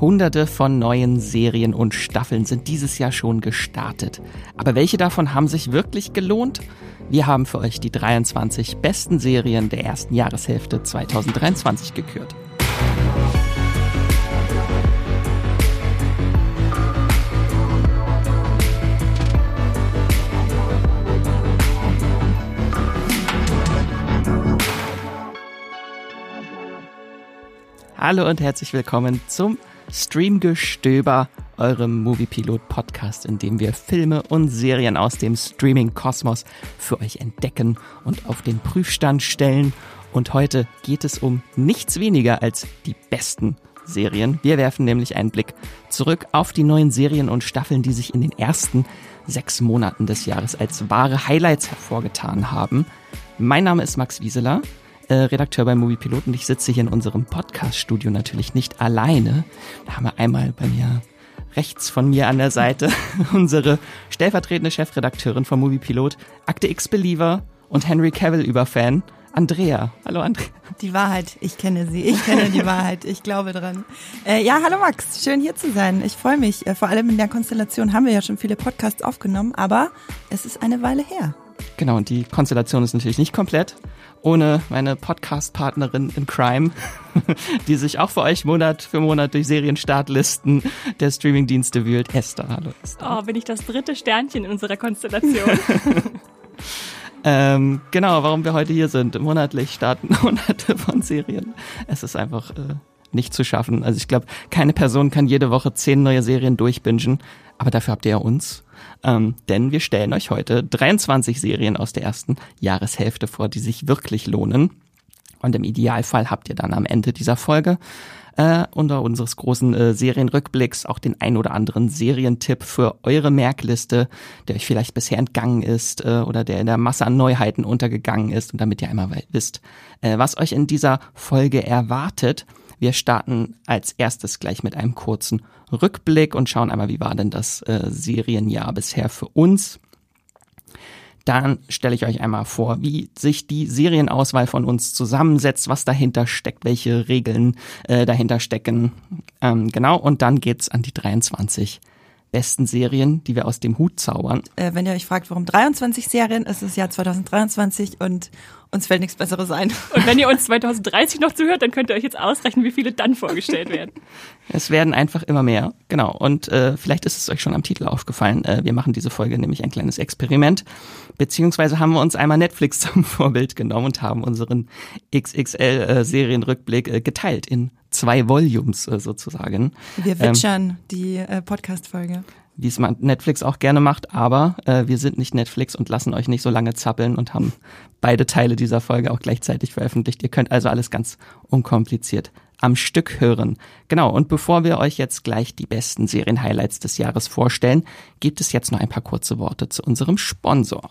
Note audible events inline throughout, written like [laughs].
Hunderte von neuen Serien und Staffeln sind dieses Jahr schon gestartet. Aber welche davon haben sich wirklich gelohnt? Wir haben für euch die 23 besten Serien der ersten Jahreshälfte 2023 gekürt. Hallo und herzlich willkommen zum Streamgestöber, eurem Moviepilot Podcast, in dem wir Filme und Serien aus dem Streaming-Kosmos für euch entdecken und auf den Prüfstand stellen. Und heute geht es um nichts weniger als die besten Serien. Wir werfen nämlich einen Blick zurück auf die neuen Serien und Staffeln, die sich in den ersten sechs Monaten des Jahres als wahre Highlights hervorgetan haben. Mein Name ist Max Wieseler äh, Redakteur beim Moviepilot und ich sitze hier in unserem Podcast-Studio natürlich nicht alleine. Da haben wir einmal bei mir rechts von mir an der Seite [laughs] unsere stellvertretende Chefredakteurin vom Moviepilot, Akte X-Believer und Henry Cavill-Überfan, Andrea. Hallo Andrea. Die Wahrheit, ich kenne sie, ich kenne die Wahrheit, ich glaube dran. Äh, ja, hallo Max, schön hier zu sein. Ich freue mich. Äh, vor allem in der Konstellation haben wir ja schon viele Podcasts aufgenommen, aber es ist eine Weile her. Genau, und die Konstellation ist natürlich nicht komplett ohne meine Podcast-Partnerin in Crime, [laughs] die sich auch für euch Monat für Monat durch Serienstartlisten der Streamingdienste wühlt. Esther, hallo Esther. Oh, bin ich das dritte Sternchen in unserer Konstellation. [laughs] [laughs] ähm, genau, warum wir heute hier sind. Monatlich starten hunderte von Serien. Es ist einfach äh, nicht zu schaffen. Also ich glaube, keine Person kann jede Woche zehn neue Serien durchbingen, aber dafür habt ihr ja uns. Ähm, denn wir stellen euch heute 23 Serien aus der ersten Jahreshälfte vor, die sich wirklich lohnen. Und im Idealfall habt ihr dann am Ende dieser Folge äh, unter unseres großen äh, Serienrückblicks auch den ein oder anderen Serientipp für eure Merkliste, der euch vielleicht bisher entgangen ist äh, oder der in der Masse an Neuheiten untergegangen ist und damit ihr einmal wisst, äh, was euch in dieser Folge erwartet. Wir starten als erstes gleich mit einem kurzen Rückblick und schauen einmal, wie war denn das äh, Serienjahr bisher für uns. Dann stelle ich euch einmal vor, wie sich die Serienauswahl von uns zusammensetzt, was dahinter steckt, welche Regeln äh, dahinter stecken. Ähm, genau, und dann geht's an die 23 besten Serien, die wir aus dem Hut zaubern. Äh, wenn ihr euch fragt, warum 23 Serien, ist es Jahr 2023 und uns fällt nichts Besseres ein. [laughs] Und wenn ihr uns 2030 noch zuhört, dann könnt ihr euch jetzt ausrechnen, wie viele dann vorgestellt werden. [laughs] Es werden einfach immer mehr, genau. Und äh, vielleicht ist es euch schon am Titel aufgefallen. Äh, wir machen diese Folge nämlich ein kleines Experiment. Beziehungsweise haben wir uns einmal Netflix [laughs] zum Vorbild genommen und haben unseren XXL-Serienrückblick äh, äh, geteilt in zwei Volumes äh, sozusagen. Wir witschern ähm, die äh, Podcast-Folge wie es Netflix auch gerne macht, aber äh, wir sind nicht Netflix und lassen euch nicht so lange zappeln und haben beide Teile dieser Folge auch gleichzeitig veröffentlicht. Ihr könnt also alles ganz unkompliziert am Stück hören. Genau, und bevor wir euch jetzt gleich die besten Serienhighlights des Jahres vorstellen, gibt es jetzt noch ein paar kurze Worte zu unserem Sponsor.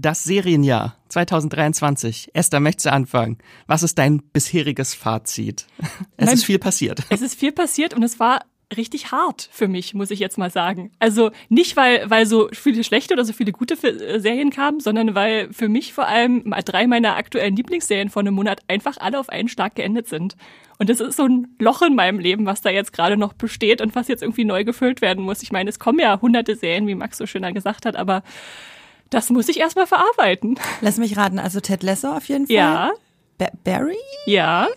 das Serienjahr 2023. Esther, möchtest du anfangen? Was ist dein bisheriges Fazit? Es mein, ist viel passiert. Es ist viel passiert und es war richtig hart für mich, muss ich jetzt mal sagen. Also nicht, weil, weil so viele schlechte oder so viele gute äh, Serien kamen, sondern weil für mich vor allem drei meiner aktuellen Lieblingsserien vor einem Monat einfach alle auf einen Schlag geendet sind. Und das ist so ein Loch in meinem Leben, was da jetzt gerade noch besteht und was jetzt irgendwie neu gefüllt werden muss. Ich meine, es kommen ja hunderte Serien, wie Max so schöner gesagt hat, aber das muss ich erstmal verarbeiten. Lass mich raten, also Ted Lasso auf jeden Fall. Ja. Ba- Barry? Ja,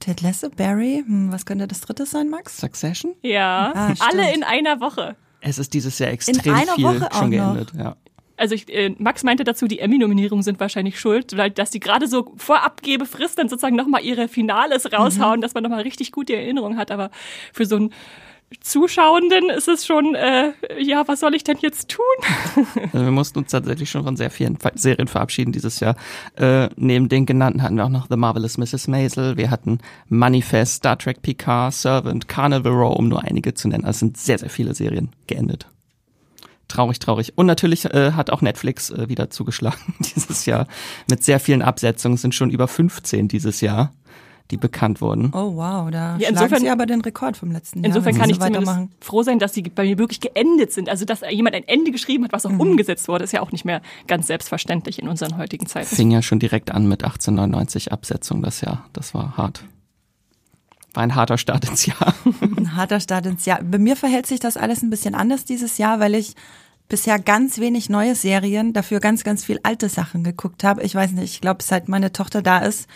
Ted Lasso, Barry? Hm, was könnte das dritte sein, Max? Succession? ja. Ah. Alle in einer Woche. Es ist dieses Jahr extrem einer viel Woche auch schon geendet. Ja. Also ich, äh, Max meinte dazu, die Emmy-Nominierungen sind wahrscheinlich schuld, weil dass die gerade so vor Abgebefrist dann sozusagen nochmal ihre Finales raushauen, dass man nochmal richtig gute Erinnerung hat. Aber für so einen Zuschauenden ist es schon, äh, ja, was soll ich denn jetzt tun? [laughs] Also wir mussten uns tatsächlich schon von sehr vielen Serien verabschieden dieses Jahr. Äh, neben den genannten hatten wir auch noch The Marvelous Mrs. Maisel, wir hatten Manifest, Star Trek Picard, Servant, Carnival Row, um nur einige zu nennen. Also sind sehr, sehr viele Serien geendet. Traurig, traurig. Und natürlich äh, hat auch Netflix äh, wieder zugeschlagen [laughs] dieses Jahr mit sehr vielen Absetzungen. Sind schon über 15 dieses Jahr, die bekannt wurden. Oh wow, da Ja, insofern- sie aber den Rekord vom letzten Jahr. Insofern kann ich so froh sein, dass sie bei mir wirklich geendet sind. Also dass jemand ein Ende geschrieben hat, was auch Mhm. umgesetzt wurde, ist ja auch nicht mehr ganz selbstverständlich in unseren heutigen Zeiten. Fing ja schon direkt an mit 1899 Absetzung das Jahr. Das war hart. War ein harter Start ins Jahr. [laughs] Ein harter Start ins Jahr. Bei mir verhält sich das alles ein bisschen anders dieses Jahr, weil ich bisher ganz wenig neue Serien, dafür ganz, ganz viel alte Sachen geguckt habe. Ich weiß nicht, ich glaube, seit meine Tochter da ist,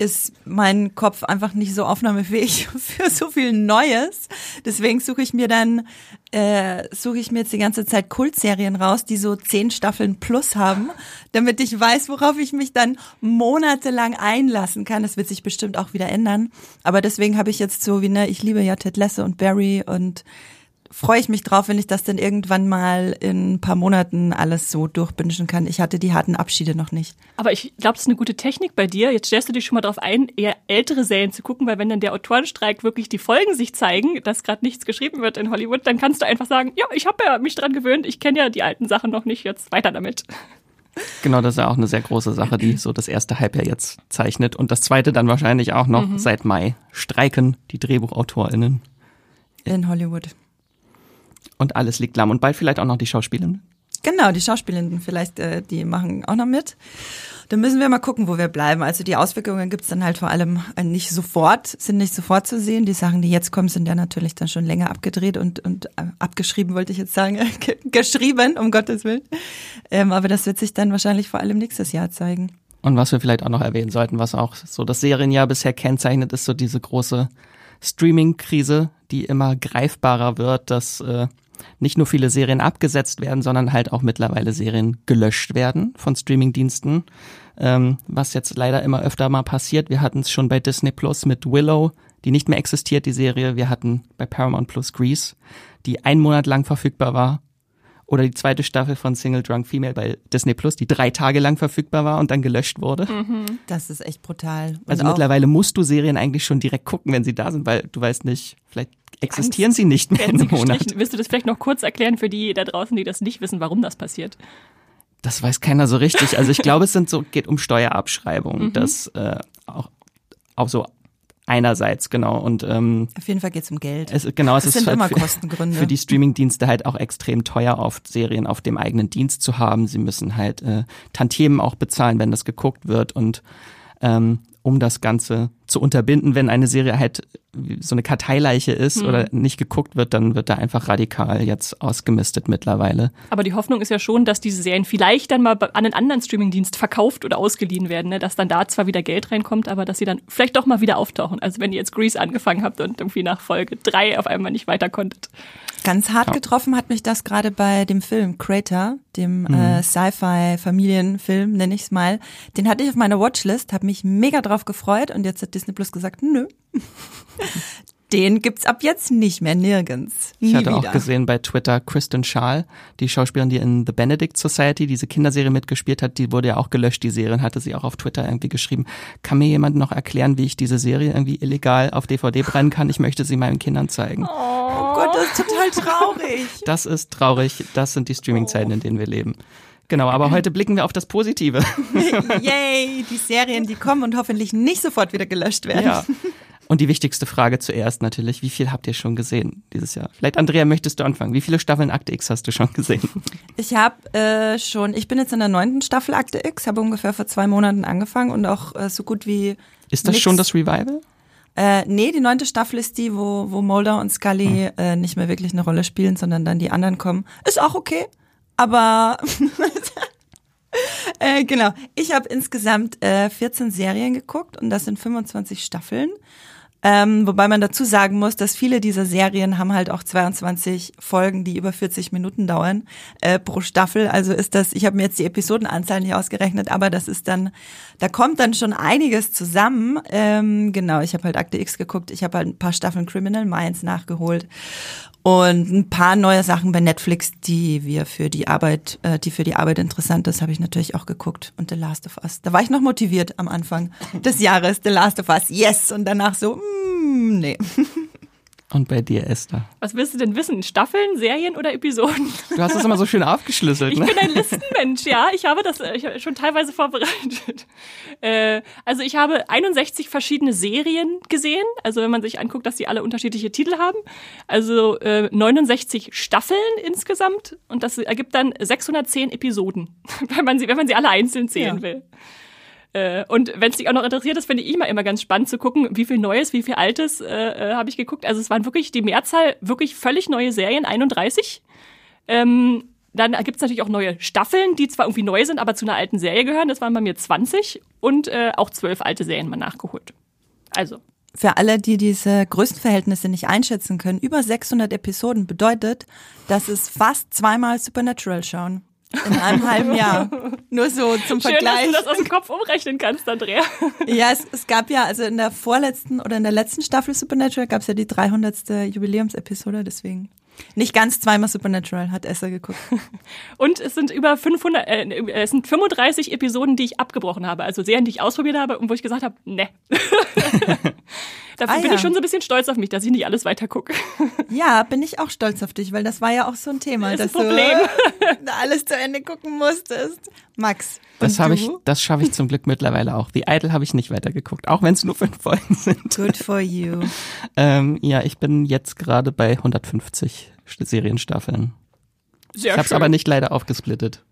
ist mein Kopf einfach nicht so aufnahmefähig [laughs] für so viel Neues. Deswegen suche ich mir dann, äh, suche ich mir jetzt die ganze Zeit Kultserien raus, die so zehn Staffeln plus haben, damit ich weiß, worauf ich mich dann monatelang einlassen kann. Das wird sich bestimmt auch wieder ändern. Aber deswegen habe ich jetzt so wie, ne, ich liebe ja Ted Lasso und Barry und freue ich mich drauf, wenn ich das dann irgendwann mal in ein paar Monaten alles so durchbingen kann. Ich hatte die harten Abschiede noch nicht. Aber ich glaube, das ist eine gute Technik bei dir. Jetzt stellst du dich schon mal darauf ein, eher ältere Serien zu gucken, weil wenn dann der Autorenstreik wirklich die Folgen sich zeigen, dass gerade nichts geschrieben wird in Hollywood, dann kannst du einfach sagen, ja, ich habe ja mich dran gewöhnt, ich kenne ja die alten Sachen noch nicht, jetzt weiter damit. Genau, das ist ja auch eine sehr große Sache, die so das erste Halbjahr jetzt zeichnet. Und das zweite dann wahrscheinlich auch noch seit Mai. Streiken die DrehbuchautorInnen. In Hollywood. Und alles liegt lahm. Und bald vielleicht auch noch die Schauspielerinnen. Genau, die Schauspielenden vielleicht, äh, die machen auch noch mit. Dann müssen wir mal gucken, wo wir bleiben. Also die Auswirkungen gibt's dann halt vor allem äh, nicht sofort, sind nicht sofort zu sehen. Die Sachen, die jetzt kommen, sind ja natürlich dann schon länger abgedreht und, und äh, abgeschrieben, wollte ich jetzt sagen, [laughs] Ge- geschrieben, um Gottes Willen. Ähm, aber das wird sich dann wahrscheinlich vor allem nächstes Jahr zeigen. Und was wir vielleicht auch noch erwähnen sollten, was auch so das Serienjahr bisher kennzeichnet, ist so diese große Streaming-Krise, die immer greifbarer wird, dass äh, nicht nur viele Serien abgesetzt werden, sondern halt auch mittlerweile Serien gelöscht werden von Streamingdiensten, ähm, was jetzt leider immer öfter mal passiert. Wir hatten es schon bei Disney Plus mit Willow, die nicht mehr existiert, die Serie. Wir hatten bei Paramount Plus Grease, die einen Monat lang verfügbar war. Oder die zweite Staffel von Single Drunk Female bei Disney Plus, die drei Tage lang verfügbar war und dann gelöscht wurde. Das ist echt brutal. Und Also mittlerweile musst du Serien eigentlich schon direkt gucken, wenn sie da sind, weil du weißt nicht, vielleicht existieren Angst sie nicht mehr in einem Monat. Willst du das vielleicht noch kurz erklären für die da draußen, die das nicht wissen, warum das passiert? Das weiß keiner so richtig. Also ich [laughs] glaube, es sind so, geht um Steuerabschreibung, Mhm. das äh, auch, auch so einerseits, genau. Und ähm, auf jeden Fall geht's um Geld. es, genau, es Das ist sind halt immer für, Kostengründe. für die Streamingdienste halt auch extrem teuer, oft Serien auf dem eigenen Dienst zu haben. Sie müssen halt äh, Tantiemen auch bezahlen, wenn das geguckt wird und ähm, um das Ganze zu unterbinden, wenn eine Serie halt so eine Karteileiche ist oder nicht geguckt wird, dann wird da einfach radikal jetzt ausgemistet mittlerweile. Aber die Hoffnung ist ja schon, dass diese Serien vielleicht dann mal an einen anderen Streamingdienst verkauft oder ausgeliehen werden, ne? dass dann da zwar wieder Geld reinkommt, aber dass sie dann vielleicht doch mal wieder auftauchen. Also wenn ihr jetzt Grease angefangen habt und irgendwie nach Folge drei auf einmal nicht weiter konntet. Ganz hart Ja. getroffen hat mich das gerade bei dem Film Crater, dem Mhm. äh, Sci-Fi-Familienfilm, nenne ich es mal. Den hatte ich auf meiner Watchlist, habe mich mega drauf gefreut und jetzt hat Disney Plus gesagt, nö. Den gibt's ab jetzt nicht mehr nirgends. Nie Ich hatte wieder. auch gesehen bei Twitter Kristen Schaal, die Schauspielerin, die in The Benedict Society diese Kinderserie mitgespielt hat, die wurde ja auch gelöscht, die Serie, und hatte sie auch auf Twitter irgendwie geschrieben. Kann mir jemand noch erklären, wie ich diese Serie irgendwie illegal auf DVD brennen kann? Ich möchte sie meinen Kindern zeigen. Oh Gott, das ist total traurig. Das ist traurig. Das sind die Streaming-Zeiten, in denen wir leben. Genau, aber heute blicken wir auf das Positive. [laughs] Yay, die Serien, die kommen und hoffentlich nicht sofort wieder gelöscht werden. Ja. Und die wichtigste Frage zuerst natürlich, wie viel habt ihr schon gesehen dieses Jahr? Vielleicht, Andrea, möchtest du anfangen? Wie viele Staffeln Akte X hast du schon gesehen? [laughs] Ich habe äh, schon, ich bin jetzt in der neunten Staffel Akte X, habe ungefähr vor zwei Monaten angefangen und auch äh, so gut wie Ist das nix. schon das Revival? Äh, nee, die neunte Staffel ist die, wo, wo Mulder und Scully Hm. äh, nicht mehr wirklich eine Rolle spielen, sondern dann die anderen kommen. Ist auch okay, aber [laughs] Äh, genau. Ich habe insgesamt äh, 14 Serien geguckt und das sind 25 Staffeln. Ähm, wobei man dazu sagen muss, dass viele dieser Serien haben halt auch 22 Folgen, die über 40 Minuten dauern äh, pro Staffel. Also ist das, ich habe mir jetzt die Episodenanzahl nicht ausgerechnet, aber das ist dann, da kommt dann schon einiges zusammen. Ähm, genau, ich habe halt Akte X geguckt, ich habe halt ein paar Staffeln Criminal Minds nachgeholt und ein paar neue Sachen bei Netflix, die wir für die Arbeit, äh, die für die Arbeit interessant ist, habe ich natürlich auch geguckt. Und The Last of Us. Da war ich noch motiviert am Anfang des Jahres. The Last of Us, yes. Und danach so, mm, nee. [laughs] Und bei dir, Esther? Was willst du denn wissen? Staffeln, Serien oder Episoden? Du hast das immer so schön aufgeschlüsselt, Ich ne? bin ein Listenmensch, ja. Ich habe das äh, ich schon teilweise vorbereitet. [laughs] Äh, also ich habe 61 verschiedene Serien gesehen. Also wenn man sich anguckt, dass sie alle unterschiedliche Titel haben. Also äh, 69 Staffeln insgesamt. Und das ergibt dann 610 Episoden, [laughs] wenn man sie, wenn man sie alle einzeln zählen Ja. will. Äh, und wenn es dich auch noch interessiert, das finde ich immer, immer ganz spannend zu gucken, wie viel Neues, wie viel Altes äh, äh, habe ich geguckt. Also es waren wirklich die Mehrzahl wirklich völlig neue Serien, 31. Ähm, dann gibt es natürlich auch neue Staffeln, die zwar irgendwie neu sind, aber zu einer alten Serie gehören. Das waren bei mir 20 und äh, auch zwölf alte Serien mal nachgeholt. Also, Für alle, die diese Größenverhältnisse nicht einschätzen können, über 600 Episoden bedeutet, dass es fast zweimal Supernatural schauen. In einem halben Jahr. Nur so zum schön, dass Vergleich. du das aus dem Kopf umrechnen kannst, Andrea. Ja, es, es gab ja, also in der vorletzten oder in der letzten Staffel Supernatural gab es ja die 300. Jubiläumsepisode, deswegen. Nicht ganz zweimal Supernatural, hat Esther geguckt. Und es sind über 500, äh, es sind 35 Episoden, die ich abgebrochen habe. Also Serien, die ich ausprobiert habe und wo ich gesagt habe, ne. [laughs] Dafür Ah, bin ja. ich schon so ein bisschen stolz auf mich, dass ich nicht alles weiter gucke. [laughs] Ja, bin ich auch stolz auf dich, weil das war ja auch so ein Thema, Das dass Problem. du alles zu Ende gucken musstest. Max. Das habe ich, das schaffe ich zum Glück mittlerweile auch. The Idol habe ich nicht weitergeguckt, auch wenn es nur fünf Folgen [laughs] sind. Good for you. Ähm, ja, ich bin jetzt gerade bei 150 St- Serienstaffeln. Sehr ich habe es aber nicht leider aufgesplittet.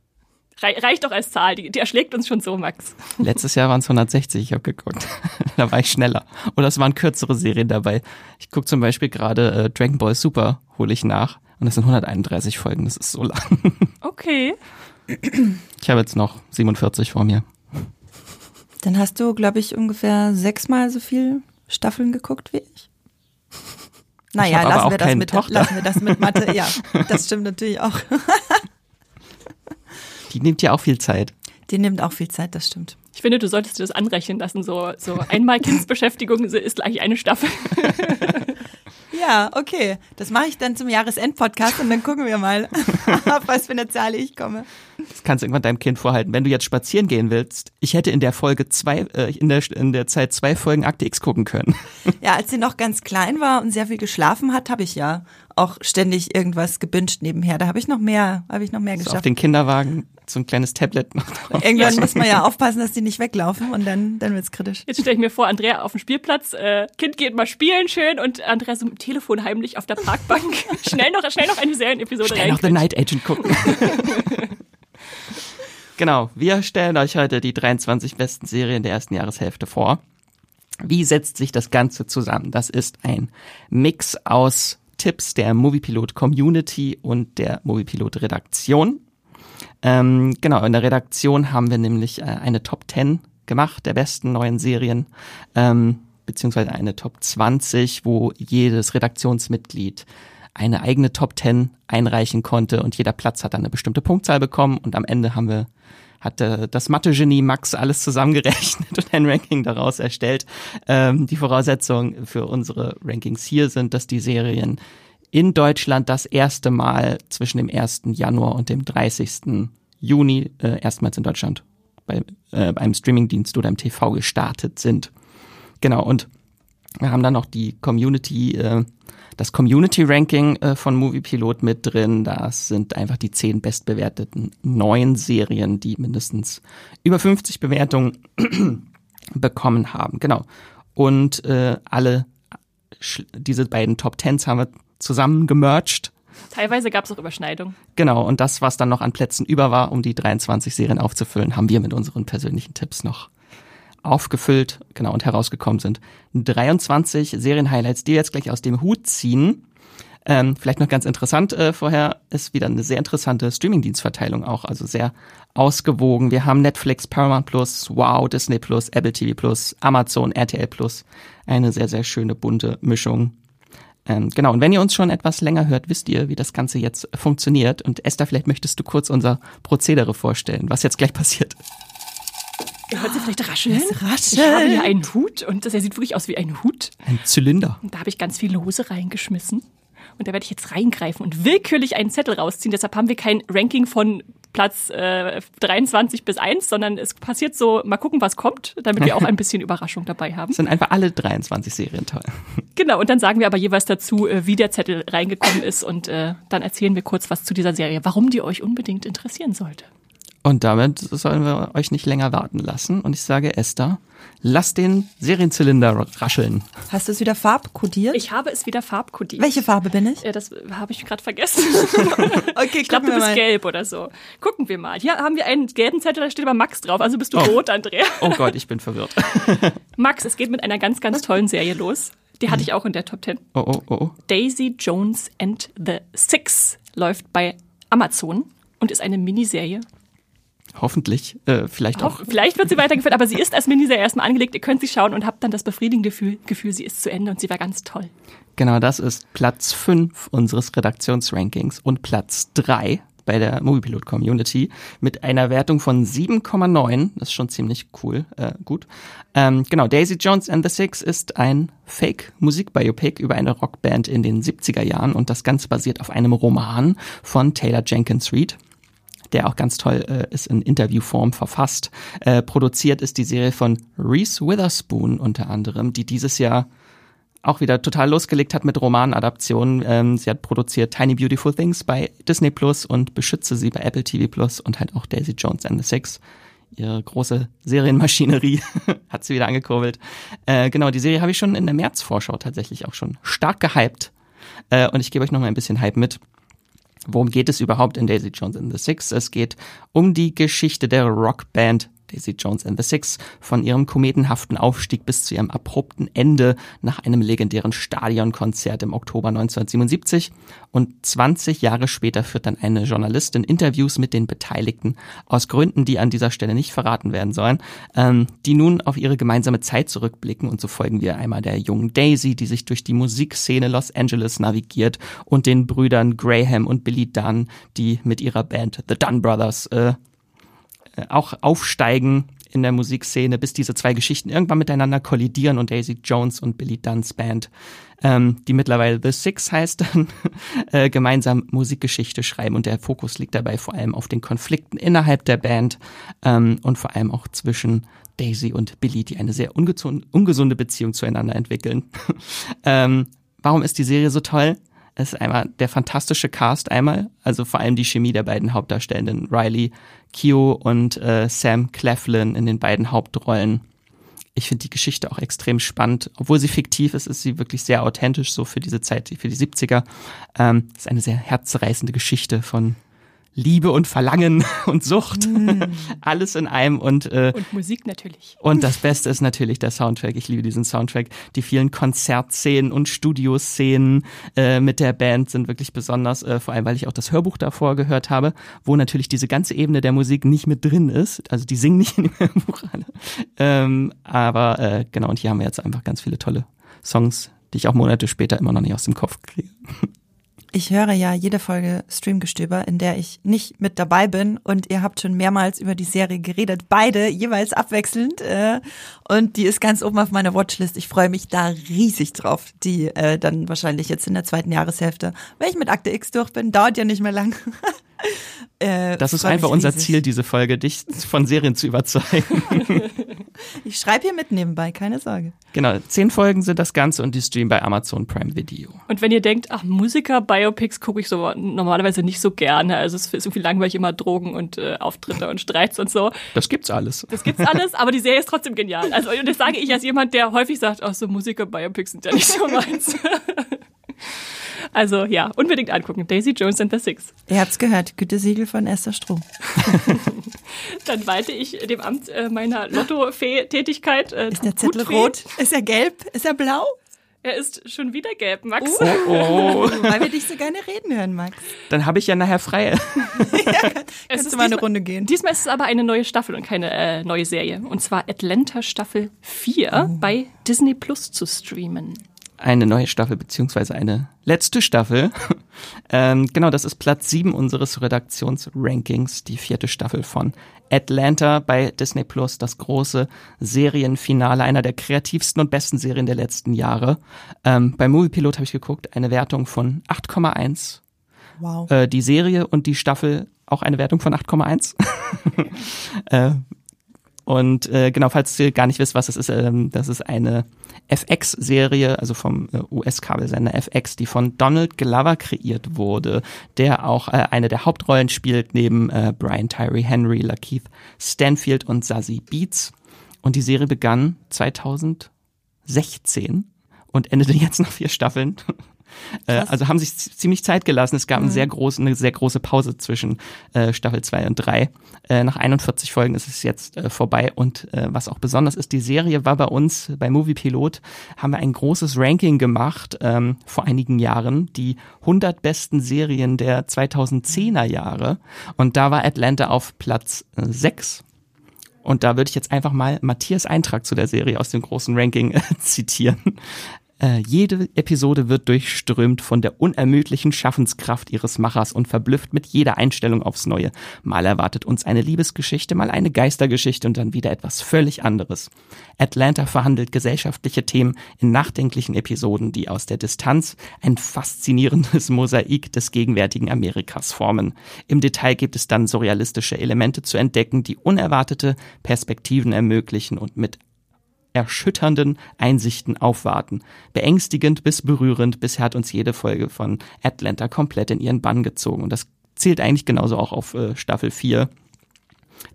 Rei reicht doch als Zahl, die, die erschlägt uns schon so, Max. Letztes Jahr waren es 160, ich habe geguckt. [laughs] da war ich schneller. Oder es waren kürzere Serien dabei. Ich gucke zum Beispiel gerade äh, Dragon Ball Super, hole ich nach. Und das sind 131 Folgen, das ist so lang. [laughs] Okay. Ich habe jetzt noch 47 vor mir. Dann hast du, glaube ich, ungefähr sechsmal so viel Staffeln geguckt wie ich. Naja, aber lassen wir, das mit, Tochter. lassen wir das mit Mathe. Ja, [laughs] das stimmt natürlich auch. Die nimmt ja auch viel Zeit. Die nimmt auch viel Zeit, das stimmt. Ich finde, du solltest dir das anrechnen lassen. So, so einmal Kindsbeschäftigung [laughs] ist gleich eine Staffel. [laughs] Ja, okay. Das mache ich dann zum Jahresendpodcast und dann gucken wir mal, [laughs] auf was für eine Zahl ich komme. Das kannst du irgendwann deinem Kind vorhalten. Wenn du jetzt spazieren gehen willst, ich hätte in der Folge zwei, äh, in der, in der Zeit zwei Folgen Akte X gucken können. Ja, als sie noch ganz klein war und sehr viel geschlafen hat, habe ich ja auch ständig irgendwas gebinged nebenher. Da habe ich noch mehr, habe ich noch mehr So auf geschafft. den Kinderwagen so ein kleines Tablet noch drauf. [laughs] Irgendwann muss man ja aufpassen, dass die nicht weglaufen und dann, dann wird's kritisch. Jetzt stelle ich mir vor, Andrea auf dem Spielplatz, äh, Kind geht mal spielen schön und Andrea so mit dem Telefon heimlich auf der Parkbank. [laughs] schnell noch, schnell noch eine Serienepisode Schnell noch The rein. Night Agent gucken. [laughs] genau, wir stellen euch heute die 23 besten Serien der ersten Jahreshälfte vor. Wie setzt sich das Ganze zusammen? Das ist ein Mix aus Tipps der Moviepilot Community und der Moviepilot Redaktion. Ähm, genau, in der Redaktion haben wir nämlich äh, eine Top 10 gemacht der besten neuen Serien, ähm, beziehungsweise eine Top 20, wo jedes Redaktionsmitglied eine eigene Top 10 einreichen konnte und jeder Platz hat dann eine bestimmte Punktzahl bekommen und am Ende haben wir hat äh, das Mathe-Genie Max alles zusammengerechnet [laughs] und ein Ranking daraus erstellt. Ähm, die Voraussetzungen für unsere Rankings hier sind, dass die Serien in Deutschland das erste Mal zwischen dem 1. Januar und dem 30. Juni äh, erstmals in Deutschland bei, äh, beim Streamingdienst oder im TV gestartet sind. Genau, und wir haben dann noch die Community, äh, das Community Ranking äh, von Moviepilot mit drin. Das sind einfach die zehn bestbewerteten neuen Serien, die mindestens über 50 Bewertungen [clears throat] bekommen haben. Genau. Und äh, alle sch- diese beiden Top Tens haben wir zusammen gemerged. Teilweise gab es auch Überschneidungen. Genau, und das, was dann noch an Plätzen über war, um die 23 Serien aufzufüllen, haben wir mit unseren persönlichen Tipps noch aufgefüllt, genau, und herausgekommen sind 23 Serien-Highlights, die wir jetzt gleich aus dem Hut ziehen. Ähm, vielleicht noch ganz interessant äh, vorher ist wieder eine sehr interessante Streamingdienstverteilung auch, also sehr ausgewogen. Wir haben Netflix, Paramount Plus, Wow, Disney Plus, Apple TV Plus, Amazon, RTL Plus. Eine sehr, sehr schöne bunte Mischung. Ähm, genau, und wenn ihr uns schon etwas länger hört, wisst ihr, wie das Ganze jetzt funktioniert. Und Esther, vielleicht möchtest du kurz unser Prozedere vorstellen, was jetzt gleich passiert. Ihr hört sie vielleicht rascheln. Es raschelt. Ich habe hier einen Hut und das, der sieht wirklich aus wie ein Hut. Ein Zylinder. Und da habe ich ganz viel Lose reingeschmissen. Und da werde ich jetzt reingreifen und willkürlich einen Zettel rausziehen. Deshalb haben wir kein Ranking von Platz äh, 23 bis 1, sondern es passiert so, mal gucken, was kommt, damit wir auch ein bisschen Überraschung dabei haben. Es [laughs] sind einfach alle 23 Serien toll. Genau, und dann sagen wir aber jeweils dazu, äh, wie der Zettel reingekommen ist und äh, dann erzählen wir kurz was zu dieser Serie, warum die euch unbedingt interessieren sollte. Und damit sollen wir euch nicht länger warten lassen. Und ich sage, Esther, lass den Serienzylinder rascheln. Hast du es wieder farbkodiert? Ich habe es wieder farbkodiert. Welche Farbe bin ich? Äh, das habe ich gerade vergessen. [laughs] Okay, [laughs] Ich glaube, du bist gelb oder so. Gucken wir mal. Hier haben wir einen gelben Zettel, da steht aber Max drauf. Also bist du Oh. rot, Andrea. Oh Gott, ich bin verwirrt. [laughs] Max, es geht mit einer ganz, ganz tollen Serie los. Die hatte ich auch in der Top 10. Oh, oh, oh, oh. Daisy Jones and the Six läuft bei Amazon und ist eine Miniserie. Hoffentlich. Äh, vielleicht auch. Auch, vielleicht wird sie weitergeführt, aber sie ist als Miniserie erstmal angelegt. Ihr könnt sie schauen und habt dann das befriedigende Gefühl, Gefühl, sie ist zu Ende und sie war ganz toll. Genau, das ist Platz 5 unseres Redaktionsrankings und Platz 3 bei der Moviepilot Community mit einer Wertung von 7,9. Das ist schon ziemlich cool, äh, gut. Ähm, genau, Daisy Jones and the Six ist ein Fake-Musik-Biopic über eine Rockband in den 70er Jahren und das Ganze basiert auf einem Roman von Taylor Jenkins Reid der auch ganz toll äh, ist in Interviewform verfasst. Äh, produziert ist die Serie von Reese Witherspoon unter anderem, die dieses Jahr auch wieder total losgelegt hat mit Romanadaptionen. Ähm, sie hat produziert Tiny Beautiful Things bei Disney Plus und Beschütze sie bei Apple TV Plus und halt auch Daisy Jones and the Six. Ihre große Serienmaschinerie [laughs] hat sie wieder angekurbelt. Äh, genau, die Serie habe ich schon in der Märzvorschau tatsächlich auch schon stark gehypt. Äh, und ich gebe euch noch mal ein bisschen Hype mit. Worum geht es überhaupt in Daisy Jones and the Six? Es geht um die Geschichte der Rockband Daisy Jones and the Six von ihrem kometenhaften Aufstieg bis zu ihrem abrupten Ende nach einem legendären Stadionkonzert im Oktober 1977. Und 20 Jahre später führt dann eine Journalistin Interviews mit den Beteiligten aus Gründen, die an dieser Stelle nicht verraten werden sollen, ähm, die nun auf ihre gemeinsame Zeit zurückblicken. Und so folgen wir einmal der jungen Daisy, die sich durch die Musikszene Los Angeles navigiert und den Brüdern Graham und Billy Dunn, die mit ihrer Band The Dunn Brothers äh, auch aufsteigen in der Musikszene, bis diese zwei Geschichten irgendwann miteinander kollidieren und Daisy Jones und Billy Dunns Band, ähm, die mittlerweile The Six heißt, [laughs] dann äh, gemeinsam Musikgeschichte schreiben und der Fokus liegt dabei vor allem auf den Konflikten innerhalb der Band ähm, und vor allem auch zwischen Daisy und Billy, die eine sehr ungesunde Beziehung zueinander entwickeln. [laughs] ähm, warum ist die Serie so toll? Ist einmal der fantastische Cast einmal, also vor allem die Chemie der beiden Hauptdarstellenden, Riley Keough und äh, Sam Claflin in den beiden Hauptrollen. Ich finde die Geschichte auch extrem spannend. Obwohl sie fiktiv ist, ist sie wirklich sehr authentisch, so für diese Zeit, für die 70er. Ähm, ist eine sehr herzreißende Geschichte von Liebe und Verlangen [laughs] und Sucht. Alles in einem und äh, Und Musik natürlich. und das Beste ist natürlich der Soundtrack. Ich liebe diesen Soundtrack. Die vielen Konzertszenen und Studioszenen äh, mit der Band sind wirklich besonders, äh, vor allem weil ich auch das Hörbuch davor gehört habe, wo natürlich diese ganze Ebene der Musik nicht mit drin ist. Also die singen nicht in dem [laughs] Hörbuch alle. Ähm, aber äh, genau, und hier haben wir jetzt einfach ganz viele tolle Songs, die ich auch Monate später immer noch nicht aus dem Kopf kriege. Ich höre ja jede Folge Streamgestöber, in der ich nicht mit dabei bin und ihr habt schon mehrmals über die Serie geredet, beide jeweils abwechselnd äh, und die ist ganz oben auf meiner Watchlist. Ich freue mich da riesig drauf, die äh, dann wahrscheinlich jetzt in der zweiten Jahreshälfte, wenn ich mit Akte X durch bin, dauert ja nicht mehr lang. [laughs] äh, Das ist einfach unser riesig. Ziel, diese Folge, dich von Serien zu überzeugen. [laughs] Ich schreibe hier mit nebenbei, keine Sorge. genau, zehn Folgen sind das Ganze und die streamen bei Amazon Prime Video. Und wenn ihr denkt, ach, Musiker-Biopics gucke ich so normalerweise nicht so gerne. Also es ist irgendwie langweilig, immer Drogen und äh, Auftritte und Streits und so. Das gibt's alles. Das gibt's alles, aber die Serie ist trotzdem genial. Also und das sage ich als jemand, der häufig sagt, ach so Musiker-Biopics sind ja nicht so meins. [laughs] Also ja, unbedingt angucken. Daisy Jones and the Six. Ihr habt's gehört, Gütesiegel von Esther Strom. [laughs] Dann weite ich dem Amt äh, meiner Lotto-Fee-Tätigkeit. Äh, Ist der Zettel Gutfee. rot? Ist er gelb? Ist er blau? Er ist schon wieder gelb, Max. Oh, oh. [laughs] Weil wir dich so gerne reden hören, Max. Dann habe ich ja nachher frei. [laughs] Es Kannst ist du mal eine diesmal- Runde gehen? Diesmal ist es aber eine neue Staffel und keine äh, neue Serie. Und zwar Atlanta Staffel 4 bei Disney Plus zu streamen. Eine neue Staffel, beziehungsweise eine letzte Staffel. [laughs] ähm, genau, das ist Platz 7 unseres Redaktionsrankings, die vierte Staffel von Atlanta bei Disney Plus, das große Serienfinale, einer der kreativsten und besten Serien der letzten Jahre. Ähm, bei Moviepilot habe ich geguckt, eine Wertung von 8,1 Wow. äh, die Serie und die Staffel auch eine Wertung von 8,1. [laughs] äh, und äh, genau, falls ihr gar nicht wisst, was das ist, ähm, das ist eine FX-Serie, also vom äh, US-Kabelsender FX, die von Donald Glover kreiert wurde, der auch äh, eine der Hauptrollen spielt, neben äh, Brian Tyree Henry, Lakeith Stanfield und Zazie Beats. Und die Serie begann 2016 und endete [laughs] jetzt nach vier Staffeln. Äh, also haben sich ziemlich Zeit gelassen. Es gab einen sehr großen, eine sehr große Pause zwischen äh, Staffel 2 und 3. Äh, nach 41 Folgen ist es jetzt äh, vorbei. Und äh, was auch besonders ist, die Serie war bei uns, bei Movie Pilot, haben wir ein großes Ranking gemacht ähm, vor einigen Jahren. Die 100 besten Serien der 2010er Jahre. Und da war Atlanta auf Platz äh, 6. Und da würde ich jetzt einfach mal Matthias Eintrag zu der Serie aus dem großen Ranking äh, zitieren. Äh, jede Episode wird durchströmt von der unermüdlichen Schaffenskraft ihres Machers und verblüfft mit jeder Einstellung aufs Neue. Mal erwartet uns eine Liebesgeschichte, mal eine Geistergeschichte und dann wieder etwas völlig anderes. Atlanta verhandelt gesellschaftliche Themen in nachdenklichen Episoden, die aus der Distanz ein faszinierendes [laughs] Mosaik des gegenwärtigen Amerikas formen. Im Detail gibt es dann surrealistische Elemente zu entdecken, die unerwartete Perspektiven ermöglichen und mit erschütternden Einsichten aufwarten. Beängstigend bis berührend, bisher hat uns jede Folge von Atlanta komplett in ihren Bann gezogen. Und das zählt eigentlich genauso auch auf äh, Staffel 4.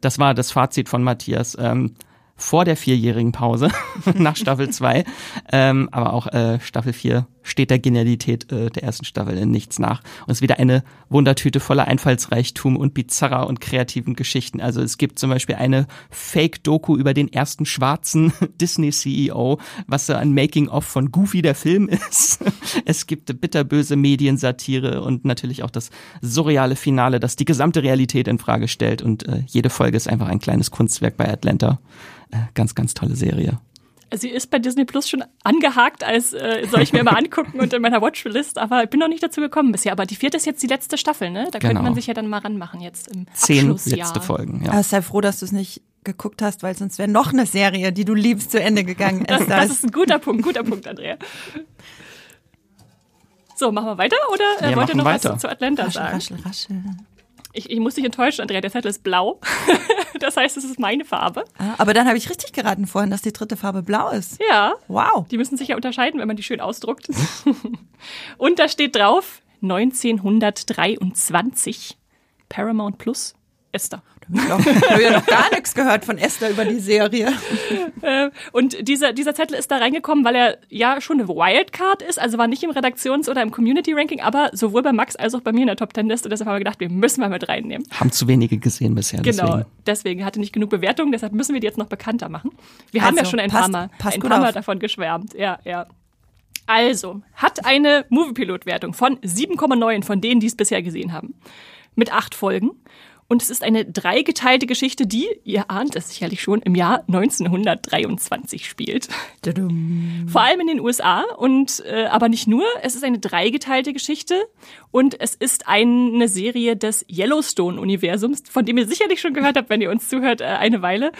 Das war das Fazit von Matthias ähm, vor der vierjährigen Pause [laughs] nach Staffel 2. Ähm, aber auch äh, Staffel 4 steht der Genialität äh, der ersten Staffel in nichts nach. Und es ist wieder eine Wundertüte voller Einfallsreichtum und bizarrer und kreativen Geschichten. Also es gibt zum Beispiel eine Fake-Doku über den ersten schwarzen [laughs] Disney-CEO, was so ein Making-of von Goofy der Film ist. [laughs] es gibt bitterböse Mediensatire und natürlich auch das surreale Finale, das die gesamte Realität in Frage stellt. Und äh, jede Folge ist einfach ein kleines Kunstwerk bei Atlanta. Äh, ganz, ganz tolle Serie. Sie ist bei Disney Plus schon angehakt, als äh, soll ich mir mal [laughs] angucken und in meiner Watchlist, aber ich bin noch nicht dazu gekommen bisher. Aber die vierte ist jetzt die letzte Staffel, ne? Da könnte Genau. man sich ja dann mal ranmachen jetzt im Zehn letzte Folgen. Ja. Aber sei froh, dass du es nicht geguckt hast, weil sonst wäre noch eine Serie, die du liebst, zu Ende gegangen. [laughs] Das, das ist ein guter Punkt, guter Punkt, Andrea. So, machen wir weiter oder äh, Wir wollt ihr noch weiter. was zu Atlanta raschel, sagen? raschel, raschel. Ich, ich muss dich enttäuschen, Andrea, der Zettel ist blau. [laughs] das heißt, es ist meine Farbe. Ah, aber dann habe ich richtig geraten vorhin, dass die dritte Farbe blau ist. Ja, Wow. die müssen sich ja unterscheiden, wenn man die schön ausdruckt. [laughs] Und da steht drauf 1923 Paramount Plus Esther. Ich habe ja noch gar nichts gehört von Esther über die Serie. Äh, Und dieser, dieser Zettel ist da reingekommen, weil er ja schon eine Wildcard ist, also war nicht im Redaktions- oder im Community-Ranking, aber sowohl bei Max als auch bei mir in der Top Ten Liste. Deshalb haben wir gedacht, wir müssen mal mit reinnehmen. Haben zu wenige gesehen bisher. Genau, Deswegen. deswegen hatte nicht genug Bewertungen, deshalb müssen wir die jetzt noch bekannter machen. Wir haben ja Also, schon ein passt- paar Mal, passt ein paar Mal davon geschwärmt. Ja, ja. Also, hat eine Movie-Pilot-Wertung von 7,9 von denen, die es bisher gesehen haben. Mit acht Folgen. Und es ist eine dreigeteilte Geschichte, die, ihr ahnt es sicherlich schon, im Jahr 1923 spielt. Vor allem in den USA und äh, aber nicht nur. Es ist eine dreigeteilte Geschichte und es ist eine Serie des Yellowstone-Universums, von dem ihr sicherlich schon gehört habt, wenn ihr uns zuhört, äh, eine Weile.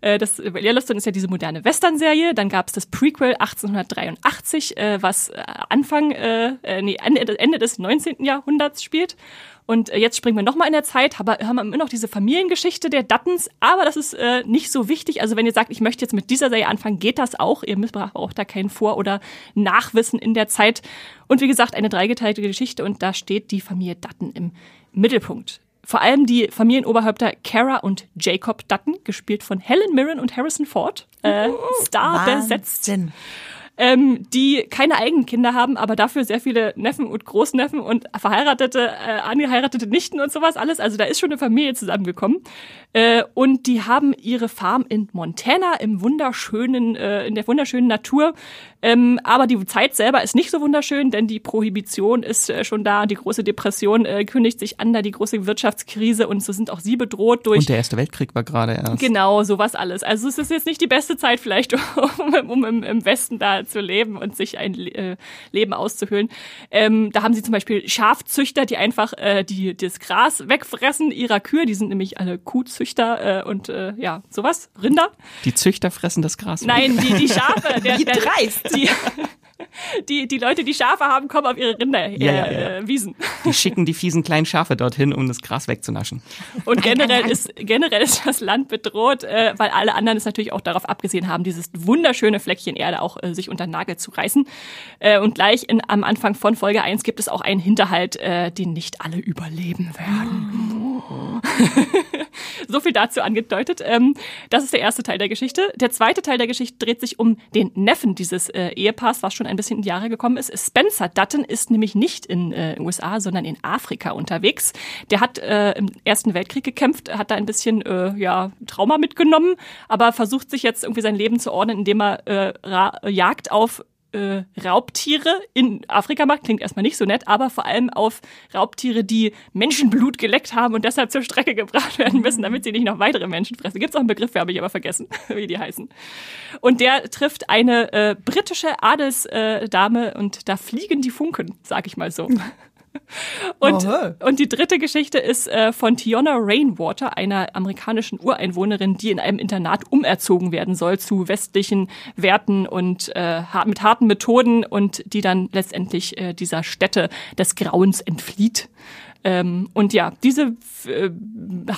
Äh, das Yellowstone ist ja diese moderne Western-Serie. Dann gab es das Prequel 1883, äh, was äh, Anfang, äh, äh, nee, Ende, Ende des 19. Jahrhunderts spielt. Und äh, jetzt springen wir nochmal in der Zeit, aber haben wir immer noch diese Familiengeschichte der Duttons, aber das ist äh, nicht so wichtig. Also wenn ihr sagt, ich möchte jetzt mit dieser Serie anfangen, geht das auch. Ihr müsst braucht da kein Vor- oder Nachwissen in der Zeit. Und wie gesagt, eine dreigeteilte Geschichte und da steht die Familie Dutton im Mittelpunkt. Vor allem die Familienoberhäupter Kara und Jacob Dutton, gespielt von Helen Mirren und Harrison Ford. Äh, Star besetzt. Ähm, die keine eigenen Kinder haben, aber dafür sehr viele Neffen und Großneffen und verheiratete, äh, angeheiratete Nichten und sowas alles. Also da ist schon eine Familie zusammengekommen. Äh, und die haben ihre Farm in Montana im wunderschönen, äh, in der wunderschönen Natur. Ähm, aber die Zeit selber ist nicht so wunderschön, denn die Prohibition ist äh, schon da, die große Depression äh, kündigt sich an, da die große Wirtschaftskrise und so sind auch sie bedroht durch. Und der Erste Weltkrieg war gerade erst. Genau, sowas alles. Also es ist jetzt nicht die beste Zeit vielleicht, [laughs] um, um im, im, Westen da zu leben und sich ein äh, Leben auszuhöhlen. Ähm, da haben sie zum Beispiel Schafzüchter, die einfach äh, die, das Gras wegfressen ihrer Kühe. Die sind nämlich alle Kuhzüchter äh, und äh, ja, sowas. Rinder. Die Züchter fressen das Gras. Nein, die, die Schafe. [laughs] Der, Wie dreist. Die, [laughs] die, die Leute, die Schafe haben, kommen auf ihre Rinder, äh, ja, ja, ja. Wiesen. Die schicken die fiesen kleinen Schafe dorthin, um das Gras wegzunaschen. Und generell ist, generell ist das Land bedroht, äh, weil alle anderen es natürlich auch darauf abgesehen haben, dieses wunderschöne Fleckchen Erde auch äh, sich unter den Nagel zu reißen. Äh, und gleich in, am Anfang von Folge 1 gibt es auch einen Hinterhalt, äh, den nicht alle überleben werden. [laughs] So viel dazu angedeutet. Ähm, das ist der erste Teil der Geschichte. Der zweite Teil der Geschichte dreht sich um den Neffen dieses äh, Ehepaars, was schon ein bisschen in die Jahre gekommen ist. Spencer Dutton ist nämlich nicht in äh, USA, sondern in Afrika unterwegs. Der hat äh, im Ersten Weltkrieg gekämpft, hat da ein bisschen äh, ja, Trauma mitgenommen, aber versucht sich jetzt irgendwie sein Leben zu ordnen, indem er äh, Jagd auf äh, Raubtiere in Afrika macht. Klingt erstmal nicht so nett, aber vor allem auf Raubtiere, die Menschenblut geleckt haben und deshalb zur Strecke gebracht werden müssen, [laughs] damit sie nicht noch weitere Menschen fressen. Gibt es auch einen Begriff, habe ich aber vergessen, [laughs] wie die heißen. Und der trifft eine äh, britische Adelsdame äh, und da fliegen die Funken, sag ich mal so. [laughs] [laughs] Und, und die dritte Geschichte ist äh, von Tiona Rainwater, einer amerikanischen Ureinwohnerin, die in einem Internat umerzogen werden soll zu westlichen Werten und äh, mit harten Methoden und die dann letztendlich äh, dieser Stätte des Grauens entflieht. Ähm, und ja, diese äh,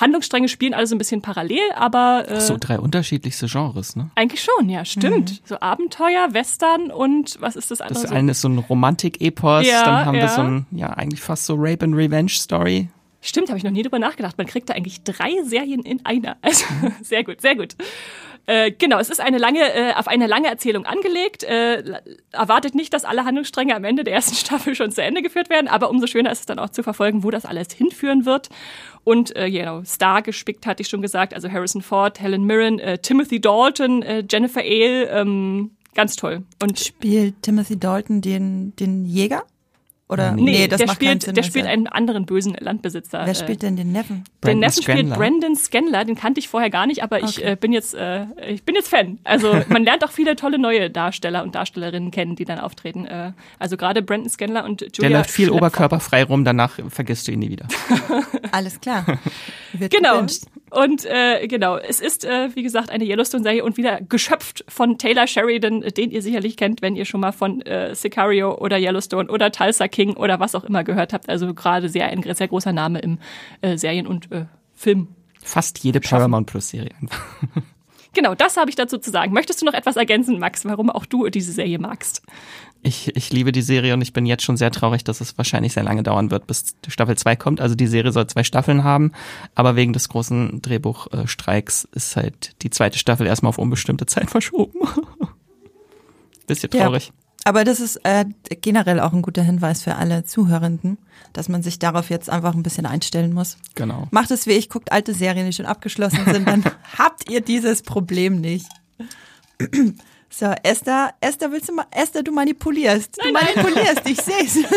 Handlungsstränge spielen alle so ein bisschen parallel, aber äh, so drei unterschiedlichste Genres, ne? Eigentlich schon, ja, stimmt. Mhm. So Abenteuer, Western und was ist das andere? Das eine ist so ein Romantik-Epos, ja, dann haben ja. wir so ein ja eigentlich fast so Rape and Revenge Story. Stimmt, habe ich noch nie drüber nachgedacht. Man kriegt da eigentlich drei Serien in einer. Also [laughs] sehr gut, sehr gut. Äh, genau, es ist eine lange, äh, auf eine lange Erzählung angelegt. Äh, erwartet nicht, dass alle Handlungsstränge am Ende der ersten [laughs] Staffel schon zu Ende geführt werden, aber umso schöner ist es dann auch zu verfolgen, wo das alles hinführen wird. Und äh, genau, Star gespickt, hatte ich schon gesagt, also Harrison Ford, Helen Mirren, äh, Timothy Dalton, äh, Jennifer Ale, ähm, ganz toll. Und spielt Timothy Dalton den, den Jäger? Oder nee, nee das der macht spielt, Sinn, der spielt einen anderen bösen Landbesitzer. Wer spielt denn den Neffen? Den Neffen spielt Brandon Scanler, den kannte ich vorher gar nicht, aber okay. ich äh, bin jetzt äh, ich bin jetzt Fan. Also [laughs] man lernt auch viele tolle neue Darsteller und Darstellerinnen kennen, die dann auftreten. Äh, also gerade Brandon Scanler und Julia. Der läuft viel Schlepfer. oberkörperfrei rum, danach vergisst du ihn nie wieder. [laughs] Alles klar. Wird genau. Gebinged. Und äh, genau, es ist, äh, wie gesagt, eine Yellowstone-Serie und wieder geschöpft von Taylor Sheridan, den ihr sicherlich kennt, wenn ihr schon mal von äh, Sicario oder Yellowstone oder Tulsa King oder was auch immer gehört habt. Also gerade sehr ein sehr großer Name im äh, Serien- und äh, Film. Fast jede Paramount Plus-Serie [laughs] Genau, das habe ich dazu zu sagen. Möchtest du noch etwas ergänzen, Max, warum auch du diese Serie magst? Ich, ich liebe die Serie und ich bin jetzt schon sehr traurig, dass es wahrscheinlich sehr lange dauern wird, bis Staffel 2 kommt. Also die Serie soll zwei Staffeln haben, aber wegen des großen Drehbuchstreiks ist halt die zweite Staffel erstmal auf unbestimmte Zeit verschoben. [laughs] Bisschen traurig. Ja. Aber das ist äh, generell auch ein guter Hinweis für alle Zuhörenden, dass man sich darauf jetzt einfach ein bisschen einstellen muss. Genau. Macht es wie ich, guckt alte Serien, die schon abgeschlossen sind, dann [laughs] habt ihr dieses Problem nicht. So, Esther, Esther, willst du mal, Esther, du manipulierst. Du nein, manipulierst, nein. ich seh's. [laughs]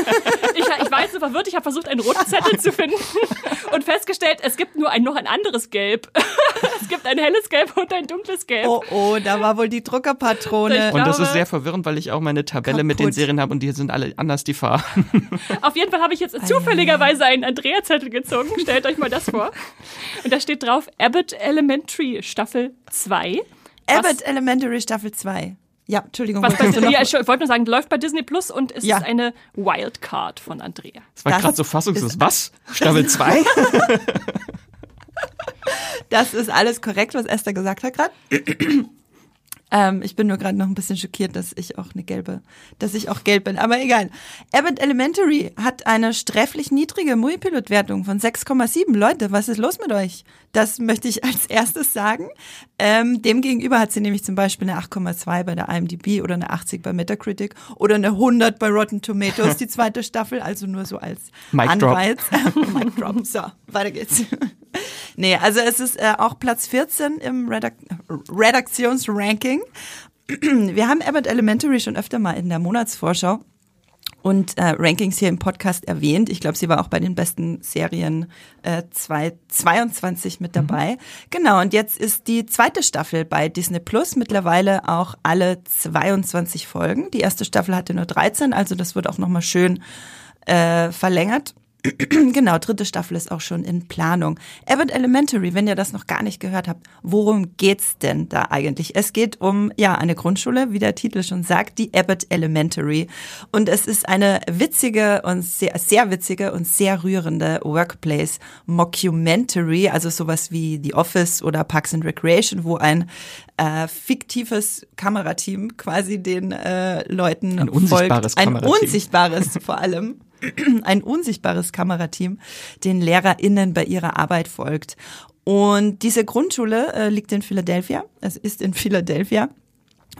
Ich, ich war jetzt so verwirrt, ich habe versucht, einen roten Zettel zu finden [laughs] und festgestellt, es gibt nur ein, noch ein anderes Gelb. [laughs] Es gibt ein helles Gelb und ein dunkles Gelb. Oh, oh, da war wohl die Druckerpatrone. und das ist sehr verwirrend, weil ich auch meine Tabelle kaputt. mit den Serien habe und die sind alle anders, die Farben. Auf jeden Fall habe ich jetzt zufälligerweise einen Andrea-Zettel gezogen. Stellt euch mal das vor. Und da steht drauf Abbott Elementary Staffel 2. Abbott Elementary Staffel 2. Ja, Entschuldigung. Was bei, ja, ich wollte nur sagen, läuft bei Disney Plus und es ja. ist eine Wildcard von Andrea. Das war gerade so fassungslos. Was? Staffel 2? [laughs] [laughs] das ist alles korrekt, was Esther gesagt hat gerade. Ähm, ich bin nur gerade noch ein bisschen schockiert, dass ich auch eine gelbe, dass ich auch gelb bin. Aber egal. Abbott Elementary hat eine sträflich niedrige Muipilot-Wertung von 6,7. Leute, was ist los mit euch? Das möchte ich als erstes sagen. Ähm, Demgegenüber hat sie nämlich zum Beispiel eine 8,2 bei der IMDb oder eine 80 bei Metacritic oder eine 100 bei Rotten Tomatoes, die [laughs] zweite Staffel. Also nur so als Mic Anreiz. [laughs] Mic drop. So, weiter geht's. Nee, also es ist äh, auch Platz 14 im Redak Redaktionsranking. Wir haben Abbott Elementary schon öfter mal in der Monatsvorschau und äh, Rankings hier im Podcast erwähnt. Ich glaube, sie war auch bei den besten Serien äh, 2022 mit dabei. Mhm. Genau, und jetzt ist die zweite Staffel bei Disney Plus mittlerweile auch alle 22 Folgen. Die erste Staffel hatte nur 13, also das wird auch nochmal schön äh, verlängert. [clears throat] genau, dritte Staffel ist auch schon in Planung. Abbott Elementary, wenn ihr das noch gar nicht gehört habt, worum geht's denn da eigentlich? Es geht um, ja, eine Grundschule, wie der Titel schon sagt, die Abbott Elementary. Und es ist eine witzige und sehr, sehr witzige und sehr rührende Workplace Mockumentary, also sowas wie The Office oder Parks and Recreation, wo ein äh, fiktives Kamerateam quasi den äh, Leuten ein unsichtbares folgt. Ein unsichtbares vor allem [clears throat] ein unsichtbares Kamerateam den LehrerInnen bei ihrer Arbeit folgt. Und diese Grundschule äh, liegt in Philadelphia. Es ist in Philadelphia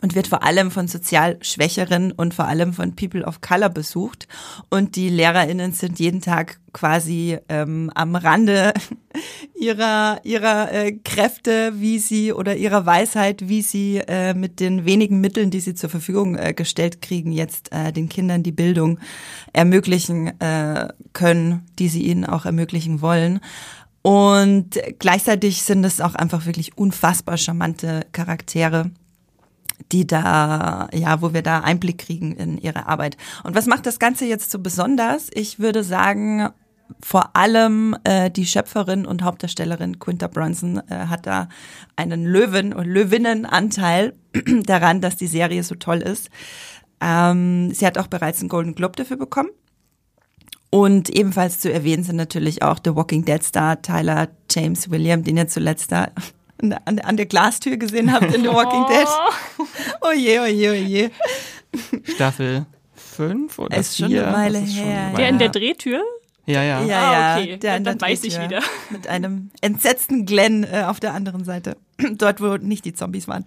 und wird vor allem von sozial Schwächeren und vor allem von People of Color besucht. Und die LehrerInnen sind jeden Tag quasi ähm, am Rande [laughs] ihrer, ihrer äh, Kräfte, wie sie oder ihrer Weisheit, wie sie äh, mit den wenigen Mitteln, die sie zur Verfügung äh, gestellt kriegen, jetzt äh, den Kindern die Bildung ermöglichen äh, können, die sie ihnen auch ermöglichen wollen. Und gleichzeitig sind es auch einfach wirklich unfassbar charmante Charaktere die da, ja, wo wir da Einblick kriegen in ihre Arbeit. Und was macht das Ganze jetzt so besonders? Ich würde sagen, vor allem äh, die Schöpferin und Hauptdarstellerin Quinta Brunson äh, hat da einen Löwen- und Löwinnenanteil [clears throat] daran, dass die Serie so toll ist. Ähm, sie hat auch bereits einen Golden Globe dafür bekommen. Und ebenfalls zu erwähnen sind natürlich auch The Walking Dead Star Tyler James William, den ihr zuletzt da an, an der Glastür gesehen habt in The Walking Dead. Oh je, oh je, oh je. Staffel 5 oder Ist vier? schon eine Weile ist her, Der in der. Drehtür? Ja, ja. Ja, Ah, ja, okay. der Dann- weiß ich wieder. Mit einem entsetzten Glenn äh, auf der anderen Seite. [clears throat] Dort, wo nicht die Zombies waren.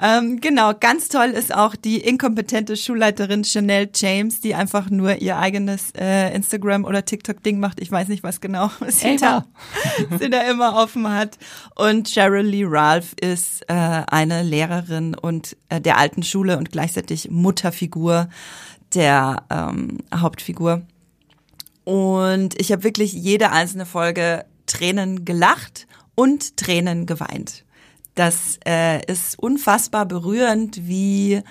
Ähm, genau, ganz toll ist auch die inkompetente Schulleiterin Chanel James, die einfach nur ihr eigenes äh, Instagram- oder TikTok-Ding macht. Ich weiß nicht, was genau [laughs] sie da, [laughs] sie da immer offen hat. Und Cheryl Lee Ralph ist äh, eine Lehrerin und äh, der alten Schule und gleichzeitig Mutterfigur der ähm, Hauptfigur. Und ich habe wirklich jede einzelne Folge Tränen gelacht und Tränen geweint. Das äh, ist unfassbar berührend, wie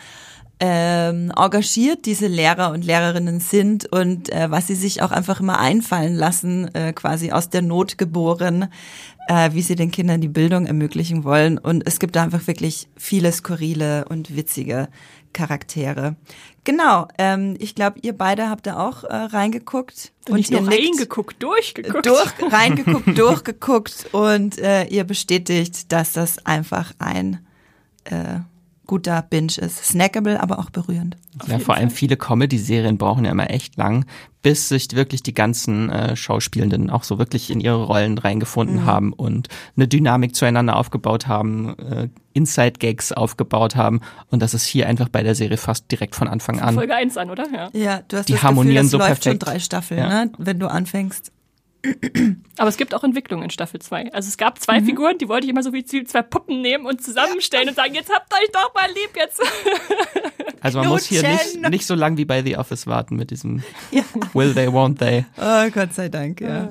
ähm, engagiert diese Lehrer und Lehrerinnen sind und äh, was sie sich auch einfach immer einfallen lassen, äh, quasi aus der Not geboren, äh, wie sie den Kindern die Bildung ermöglichen wollen. Und es gibt da einfach wirklich viele skurrile und witzige Charaktere. Genau, ähm, ich glaube, ihr beide habt da auch äh, reingeguckt. Und nicht ihr nur reingeguckt, durchgeguckt. durch, reingeguckt, [laughs] durchgeguckt und äh, ihr bestätigt, dass das einfach ein äh, guter Binge ist. Snackable, aber auch berührend. Ja, vor allem viele Comedy-Serien brauchen ja immer echt lang, bis sich wirklich die ganzen äh, Schauspielenden auch so wirklich in ihre Rollen reingefunden Mhm. haben und eine Dynamik zueinander aufgebaut haben, äh, Inside-Gags aufgebaut haben. Und das ist hier einfach bei der Serie fast direkt von Anfang an. Folge 1 an, oder? Ja. Ja, du hast Die das harmonieren Gefühl, das so läuft schon perfekt. drei Staffeln, Ja. ne? wenn du anfängst. Aber es gibt auch Entwicklung in Staffel 2. Also es gab zwei Figuren, die wollte ich immer so wie zwei Puppen nehmen und zusammenstellen und sagen, jetzt habt euch doch mal lieb jetzt. [laughs] Also man muss hier nicht, nicht so lang wie bei The Office warten mit diesem Will they, won't they. Oh, Gott sei Dank, ja.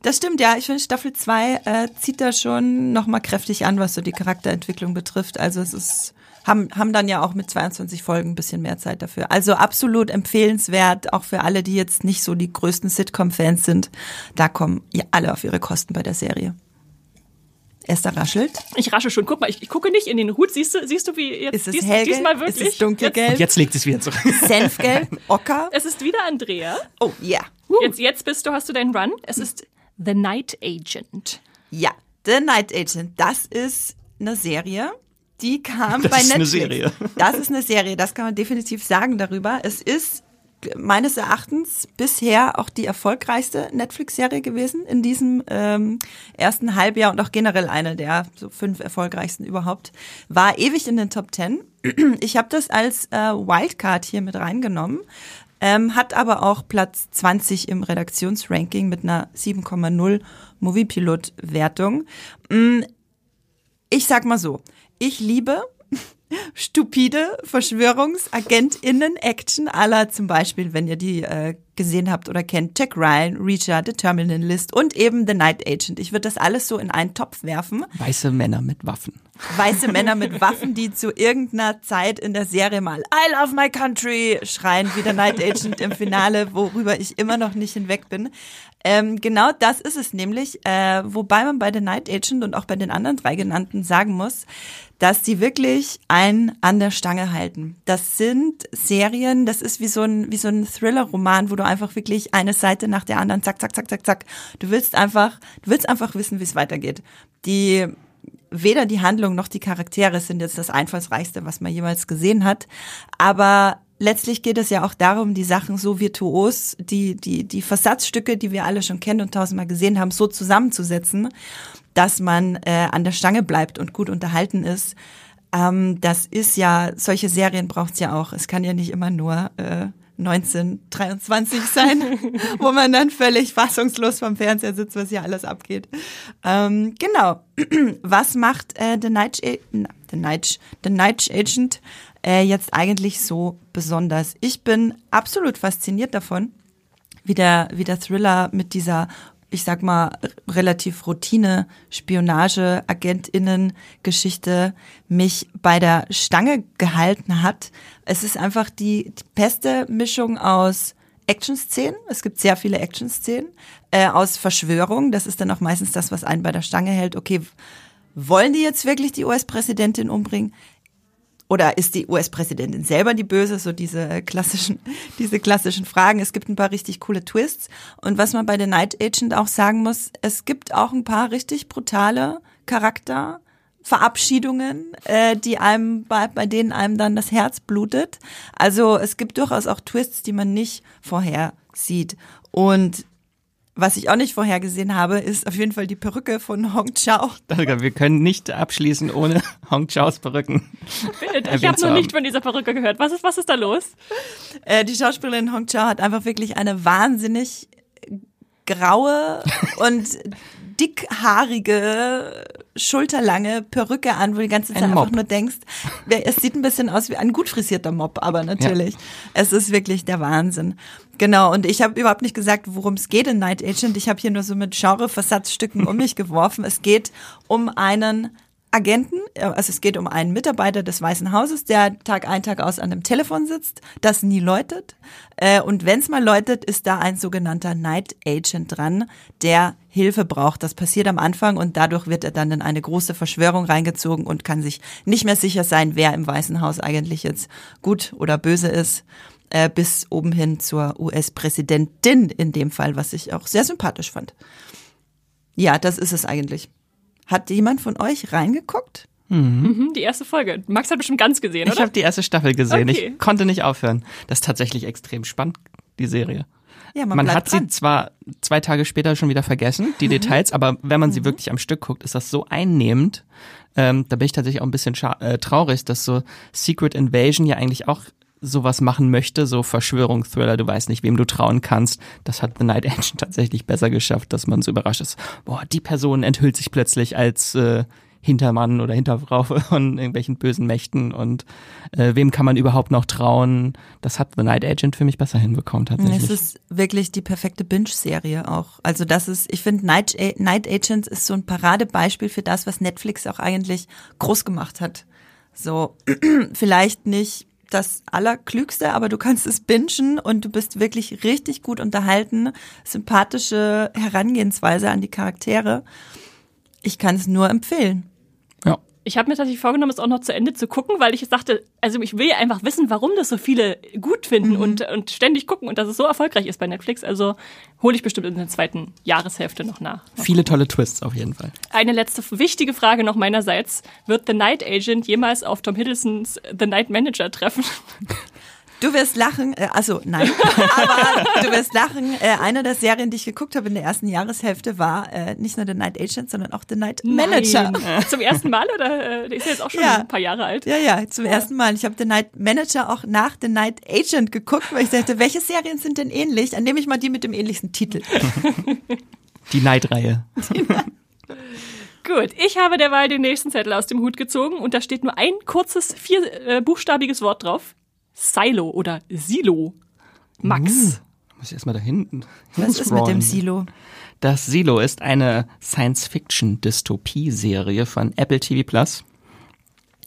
Das stimmt, ja. Ich finde, Staffel 2 äh, zieht da schon nochmal kräftig an, was so die Charakterentwicklung betrifft. Also es ist, haben, haben dann ja auch mit 22 Folgen ein bisschen mehr Zeit dafür. Also absolut empfehlenswert, auch für alle, die jetzt nicht so die größten Sitcom-Fans sind. Da kommen ja alle auf ihre Kosten bei der Serie. Esther raschelt. Ich rasche schon. Guck mal, ich, ich gucke nicht in den Hut. Siehst du, siehst du wie jetzt Ist es dies, hellgelb? diesmal Ist wirklich? es dunkelgelb? Und jetzt legt es wieder zurück. [laughs] Senfgelb? Ocker? Jetzt, [laughs] es ist wieder Andrea. Oh, ja. Jetzt, jetzt bist du, hast du deinen Run. Es ist The Night Agent. Ja, The Night Agent, das ist eine Serie, Die kam Das bei ist eine Netflix. Serie. Das ist eine Serie, das kann man definitiv sagen darüber. Es ist meines Erachtens bisher auch die erfolgreichste Netflix-Serie gewesen in diesem ähm, ersten Halbjahr und auch generell eine der so fünf erfolgreichsten überhaupt. War ewig in den Top Ten. Ich habe das als äh, Wildcard hier mit reingenommen, ähm, hat aber auch Platz 20 im Redaktionsranking mit einer 7,0 Moviepilot-Wertung. Mm, Ich sag mal so, ich liebe stupide Verschwörungsagentinnen-Action aller zum Beispiel, wenn ihr die äh, gesehen habt oder kennt, Jack Ryan, Reacher, The Terminal List und eben The Night Agent. Ich würde das alles so in einen Topf werfen. Weiße Männer mit Waffen. Weiße Männer mit Waffen, die zu irgendeiner Zeit in der Serie mal I love my country schreien, wie der Night Agent im Finale, worüber ich immer noch nicht hinweg bin. Ähm, genau das ist es nämlich, äh, wobei man bei The Night Agent und auch bei den anderen drei genannten sagen muss, dass die wirklich einen an der Stange halten. Das sind Serien, das ist wie so ein, wie so ein Thriller-Roman, wo du einfach wirklich eine Seite nach der anderen, zack, zack, zack, zack, zack. Du willst einfach, du willst einfach wissen, wie es weitergeht. Die, weder die Handlung noch die Charaktere sind jetzt das einfallsreichste, was man jemals gesehen hat. Aber letztlich geht es ja auch darum, die Sachen so virtuos, die, die, die Versatzstücke, die wir alle schon kennen und tausendmal gesehen haben, so zusammenzusetzen, dass man äh, an der Stange bleibt und gut unterhalten ist. Ähm, das ist ja, solche Serien braucht's ja auch. Es kann ja nicht immer nur äh, 1923 sein, [laughs] wo man dann völlig fassungslos vom Fernseher sitzt, was hier alles abgeht. Ähm, genau. [clears throat] Was macht äh, The, Night, The, Night, The Night Agent äh, jetzt eigentlich so besonders? Ich bin absolut fasziniert davon, wie der, wie der Thriller mit dieser, ich sag mal, relativ Routine, Spionage, AgentInnen-Geschichte mich bei der Stange gehalten hat. Es ist einfach die, die beste Mischung aus Action-Szenen. Es gibt sehr viele Action-Szenen. Äh, aus Verschwörung. Das ist dann auch meistens das, was einen bei der Stange hält. Okay, wollen die jetzt wirklich die US-Präsidentin umbringen? Oder ist die US-Präsidentin selber die Böse? So diese klassischen, [laughs] diese klassischen Fragen. Es gibt ein paar richtig coole Twists. Und was man bei The Night Agent auch sagen muss, es gibt auch ein paar richtig brutale Charakter. Verabschiedungen, äh, die einem bei, bei denen einem dann das Herz blutet. Also es gibt durchaus auch Twists, die man nicht vorher sieht. Und was ich auch nicht vorhergesehen habe, ist auf jeden Fall die Perücke von Hong Chao. Wir können nicht abschließen ohne [laughs] Hong Chaos Perücken. Ich habe noch nicht von dieser Perücke gehört. Was ist, was ist da los? Äh, die Schauspielerin Hong Chao hat einfach wirklich eine wahnsinnig graue [laughs] und dickhaarige, schulterlange Perücke an, wo du die ganze Zeit Ein einfach Mob. nur denkst, es sieht ein bisschen aus wie ein gut frisierter Mob, aber natürlich. Es ist wirklich der Wahnsinn. Genau, und ich habe überhaupt nicht gesagt, worum es geht in Night Agent. Ich habe hier nur so mit Genre-Versatzstücken um [laughs] mich geworfen. Es geht um einen Agenten, äh, also es geht um einen Mitarbeiter des Weißen Hauses, der Tag ein, Tag aus an dem Telefon sitzt, das nie läutet. Äh, Und wenn es mal läutet, ist da ein sogenannter Night Agent dran, der Hilfe braucht. Das passiert am Anfang und dadurch wird er dann in eine große Verschwörung reingezogen und kann sich nicht mehr sicher sein, wer im Weißen Haus eigentlich jetzt gut oder böse ist. Äh, bis oben hin zur US-Präsidentin in dem Fall, was ich auch sehr sympathisch fand. Ja, das ist es eigentlich. Hat jemand von euch reingeguckt? Mhm, die erste Folge. Max hat bestimmt ganz gesehen, Ich oder? habe die erste Staffel gesehen. Okay. Ich konnte nicht aufhören. Das ist tatsächlich extrem spannend, die Serie. Ja, man, Man hat dran. Mhm. sie zwar zwei Tage später schon wieder vergessen, die Details, aber wenn man sie wirklich am Stück guckt, ist das so einnehmend. Ähm, da bin ich tatsächlich auch ein bisschen äh, traurig, dass so Secret Invasion ja eigentlich auch sowas machen möchte, so Verschwörungsthriller, du weißt nicht, wem du trauen kannst. Das hat The Night Agent [laughs] tatsächlich besser geschafft, dass man so überrascht ist. Boah, die Person enthüllt sich plötzlich als äh, Hintermann oder Hinterfrau [laughs] von irgendwelchen bösen Mächten und äh, wem kann man überhaupt noch trauen? Das hat The Night Agent für mich besser hinbekommen tatsächlich. Es ist wirklich die perfekte Binge-Serie auch. Also das ist, ich finde, Night, Night Agents ist so ein Paradebeispiel für das, was Netflix auch eigentlich groß gemacht hat. So, [clears throat] vielleicht nicht das Allerklügste, aber du kannst es bingen und du bist wirklich richtig gut unterhalten. Sympathische Herangehensweise an die Charaktere. Ich kann es nur empfehlen. Ja. Ich habe mir tatsächlich vorgenommen, es auch noch zu Ende zu gucken, weil ich dachte, also ich will einfach wissen, warum das so viele gut finden und, und ständig gucken und dass es so erfolgreich ist bei Netflix. Also hole ich bestimmt in der zweiten Jahreshälfte noch nach. Viele tolle Twists auf jeden Fall. Eine letzte wichtige Frage noch meinerseits. Wird The Night Agent jemals auf Tom Hiddlestons The Night Manager treffen? [laughs] Du wirst lachen, äh, also nein, [laughs] aber du wirst lachen. Äh, eine der Serien, die ich geguckt habe in der ersten Jahreshälfte, war äh, nicht nur The Night Agent, sondern auch The Night Manager. Nein. Zum ersten Mal oder? Äh, der ist ja jetzt auch schon Ja. ein paar Jahre alt. Ja, ja, zum ersten Mal. Ich habe The Night Manager auch nach The Night Agent geguckt, weil ich dachte, welche Serien sind denn ähnlich? Dann nehme ich mal die mit dem ähnlichsten Titel. [laughs] Die Neidreihe. Gut, ich habe derweil den nächsten Zettel aus dem Hut gezogen und da steht nur ein kurzes, vier, äh, buchstabiges Wort drauf. Silo oder Silo. Max. Muss ich erstmal da hinten. Was ist mit dem Silo? Das Silo ist eine Science-Fiction-Dystopie-Serie von Apple TV Plus.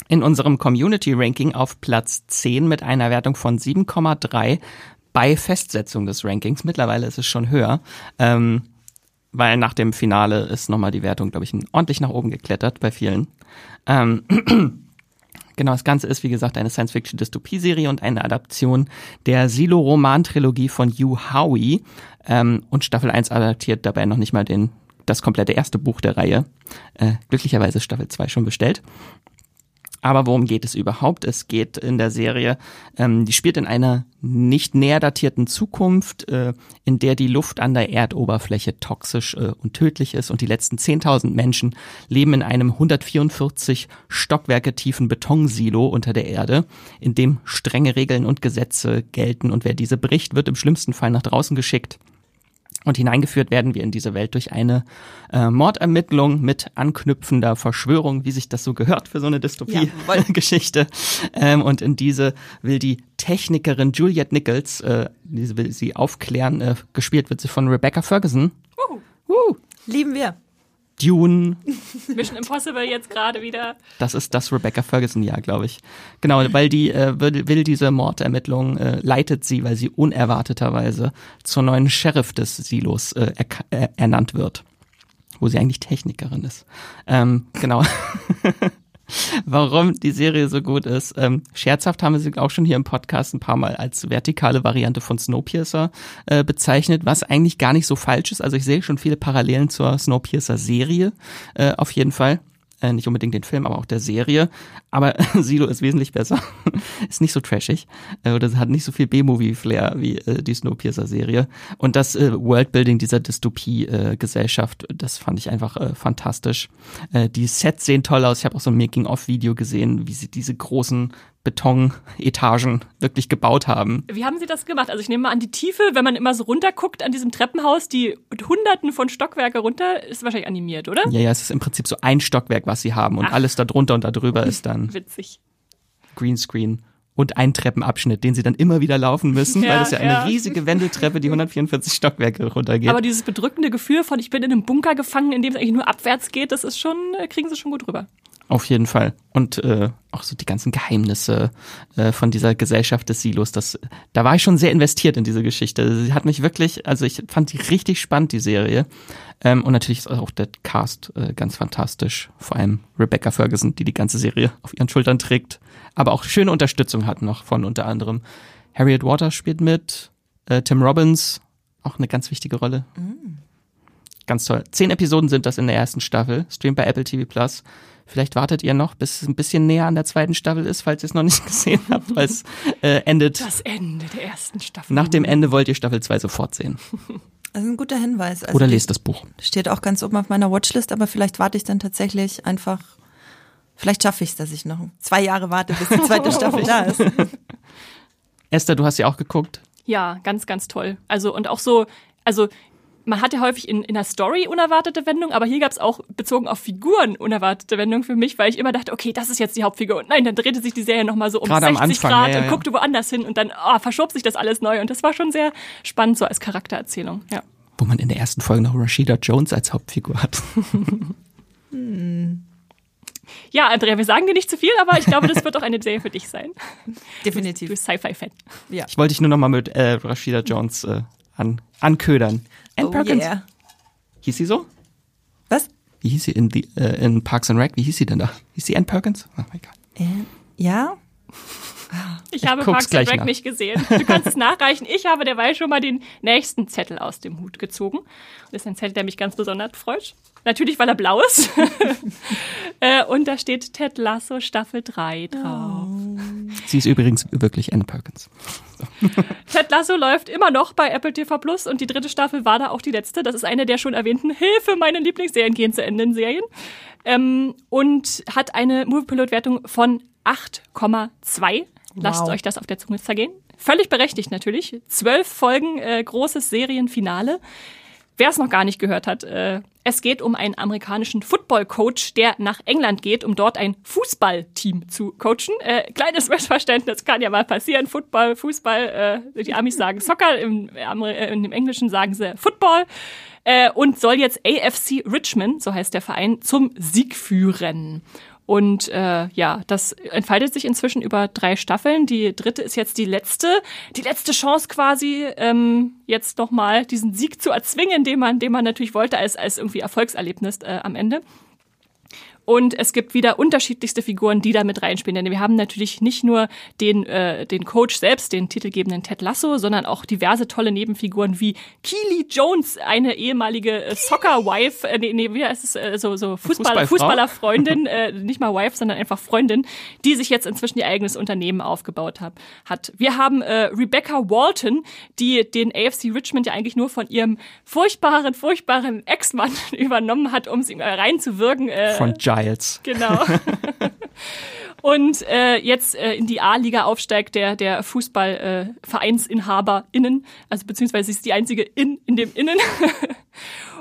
In unserem Community-Ranking auf Platz 10 mit einer Wertung von 7,3 bei Festsetzung des Rankings. Mittlerweile ist es schon höher, ähm, weil nach dem Finale ist nochmal die Wertung, glaube ich, ordentlich nach oben geklettert bei vielen. Ähm, [clears throat] Genau, das Ganze ist, wie gesagt, eine Science-Fiction-Dystopie-Serie und eine Adaption der Silo-Roman-Trilogie von Hugh Howey. Ähm, und Staffel 1 adaptiert dabei noch nicht mal den, das komplette erste Buch der Reihe. Äh, glücklicherweise Staffel 2 schon bestellt. Aber worum geht es überhaupt? Es geht in der Serie, ähm, die spielt in einer nicht näher datierten Zukunft, äh, in der die Luft an der Erdoberfläche toxisch äh, und tödlich ist und die letzten 10.000 Menschen leben in einem 144 Stockwerke tiefen Betonsilo unter der Erde, in dem strenge Regeln und Gesetze gelten und wer diese bricht, wird im schlimmsten Fall nach draußen geschickt. Und hineingeführt werden wir in diese Welt durch eine äh, Mordermittlung mit anknüpfender Verschwörung, wie sich das so gehört für so eine Dystopie-Geschichte. [laughs] ähm, und in diese will die Technikerin Juliette Nichols, äh, diese will sie aufklären, äh, gespielt wird sie von Rebecca Ferguson. Uh, Uh, Lieben wir. Dune, [laughs] Mission Impossible jetzt gerade wieder. das ist das Rebecca Ferguson-Jahr, glaube ich. Genau, weil die äh, will, will diese Mordermittlung, äh, leitet sie, weil sie unerwarteterweise zur neuen Sheriff des Silos äh, erka- äh, ernannt wird. Wo sie eigentlich Technikerin ist. Ähm, genau. [laughs] [laughs] Warum die Serie so gut ist. Ähm, scherzhaft haben wir sie auch schon hier im Podcast ein paar Mal als vertikale Variante von Snowpiercer äh, bezeichnet, was eigentlich gar nicht so falsch ist. Also ich sehe schon viele Parallelen zur Snowpiercer-Serie äh, auf jeden Fall. Äh, nicht unbedingt den Film, aber auch der Serie. Aber [laughs] Silo ist wesentlich besser. [laughs] ist nicht so trashig. Äh, oder hat nicht so viel B-Movie-Flair wie äh, die Snowpiercer-Serie. Und das äh, Worldbuilding dieser Dystopie-Gesellschaft, das fand ich einfach äh, fantastisch. Äh, die Sets sehen toll aus. Ich habe auch so ein Making-of-Video gesehen, wie sie diese großen Betonetagen wirklich gebaut haben. Wie haben Sie das gemacht? Also ich nehme mal an, die Tiefe, wenn man immer so runterguckt an diesem Treppenhaus, die hunderten von Stockwerke runter, ist wahrscheinlich animiert, oder? Ja, ja, es ist im Prinzip so ein Stockwerk, was sie haben. Und Ach. alles da drunter und da drüber ist dann Witzig. Greenscreen und ein Treppenabschnitt, den sie dann immer wieder laufen müssen, weil Ja, das ja eine ja. riesige Wendeltreppe, die 144 Stockwerke runtergeht. Aber dieses bedrückende Gefühl von, ich bin in einem Bunker gefangen, in dem es eigentlich nur abwärts geht, das ist schon, äh, kriegen Sie schon gut rüber. Auf jeden Fall. Und äh, auch so die ganzen Geheimnisse äh, von dieser Gesellschaft des Silos, das, da war ich schon sehr investiert in diese Geschichte. Sie hat mich wirklich, also ich fand die richtig spannend, die Serie. Ähm, und natürlich ist auch der Cast äh, ganz fantastisch. Vor allem Rebecca Ferguson, die die ganze Serie auf ihren Schultern trägt. Aber auch schöne Unterstützung hat noch von unter anderem Harriet Waters spielt mit, äh, Tim Robbins, auch eine ganz wichtige Rolle. Ganz toll. Zehn Episoden sind das in der ersten Staffel, streamt bei Apple TV Plus. Vielleicht wartet ihr noch, bis es ein bisschen näher an der zweiten Staffel ist, falls ihr es noch nicht [laughs] gesehen habt, weil es äh, endet. Das Ende der ersten Staffel. Nach dem Ende wollt ihr Staffel 2 sofort sehen. Das ist ein guter Hinweis. Also Oder lest das Buch. Steht auch ganz oben auf meiner Watchlist, aber vielleicht warte ich dann tatsächlich einfach. Vielleicht schaffe ich es, dass ich noch zwei Jahre warte, bis die zweite Staffel da ist. [laughs] Esther, du hast ja auch geguckt. Ja, ganz, ganz toll. Also und auch so, also man hat ja häufig in, in der Story unerwartete Wendungen, aber hier gab es auch bezogen auf Figuren unerwartete Wendungen für mich, weil ich immer dachte, okay, das ist jetzt die Hauptfigur. Und nein, dann drehte sich die Serie nochmal so um Gerade am 60 Anfang, Grad ja, ja, und guckte woanders hin und dann oh, verschob sich das alles neu. Und das war schon sehr spannend so als Charaktererzählung. Ja. Wo man in der ersten Folge noch Rashida Jones als Hauptfigur hat. [laughs] Ja, Andrea, wir sagen dir nicht zu viel, aber ich glaube, das wird auch eine Serie für dich sein. [laughs] Du Definitiv. bist Sci-Fi-Fan. Ja. Ich wollte dich nur noch mal mit äh, Rashida Jones äh, an, anködern. Anne Oh Perkins. yeah. Hieß sie so? Was? wie hieß sie in, the, äh, in Parks and Rec? Wie hieß sie denn da? Hieß sie Ann Perkins? Oh mein Gott. Äh, ja? [laughs] Ich habe Parks and Rec nicht gesehen. Du kannst es nachreichen. Ich habe derweil schon mal den nächsten Zettel aus dem Hut gezogen. Das ist ein Zettel, der mich ganz besonders freut. Natürlich, weil er blau ist. [laughs] Äh, und da steht Ted Lasso Staffel 3 drauf. Oh. Sie ist übrigens wirklich Anne Perkins. So. [laughs] Ted Lasso läuft immer noch bei Apple TV Plus und die dritte Staffel war da auch die letzte. Das ist eine der schon erwähnten [laughs] Hilfe, meine Lieblingsserien gehen zu Ende in Serien. Ähm, und hat eine Moviepilot-Wertung von 8,2 Lasst wow. euch das auf der Zunge zergehen. Völlig berechtigt natürlich. Zwölf Folgen, äh, großes Serienfinale. Wer es noch gar nicht gehört hat, äh, es geht um einen amerikanischen Football-Coach, der nach England geht, um dort ein Fußballteam zu coachen. Äh, kleines [laughs] Missverständnis kann ja mal passieren. Football, Fußball, äh, die Amis sagen Soccer, im, äh, im Englischen sagen sie Football. Äh, und soll jetzt AFC Richmond, so heißt der Verein, zum Sieg führen. Und äh, ja, das entfaltet sich inzwischen über drei Staffeln. Die dritte ist jetzt die letzte, die letzte Chance quasi, ähm, jetzt nochmal diesen Sieg zu erzwingen, den man, den man natürlich wollte als, als irgendwie Erfolgserlebnis äh, am Ende. Und es gibt wieder unterschiedlichste Figuren, die da mit reinspielen. Denn wir haben natürlich nicht nur den, äh, den Coach selbst, den titelgebenden Ted Lasso, sondern auch diverse tolle Nebenfiguren wie Keely Jones, eine ehemalige äh, Soccer-Wife, äh, nee, nee, wie heißt es, äh, so, so Fußballer, Fußballerfreundin, äh, nicht mal Wife, sondern einfach Freundin, die sich jetzt inzwischen ihr eigenes Unternehmen aufgebaut hat. hat. Wir haben äh, Rebecca Walton, die den AFC Richmond ja eigentlich nur von ihrem furchtbaren, furchtbaren Ex-Mann [laughs] übernommen hat, um sie reinzuwirken. Äh, von Giles. Genau. [laughs] Und äh, jetzt äh, in die A-Liga aufsteigt der, der Fußballvereinsinhaber äh, also beziehungsweise sie ist die einzige in, in dem Innen.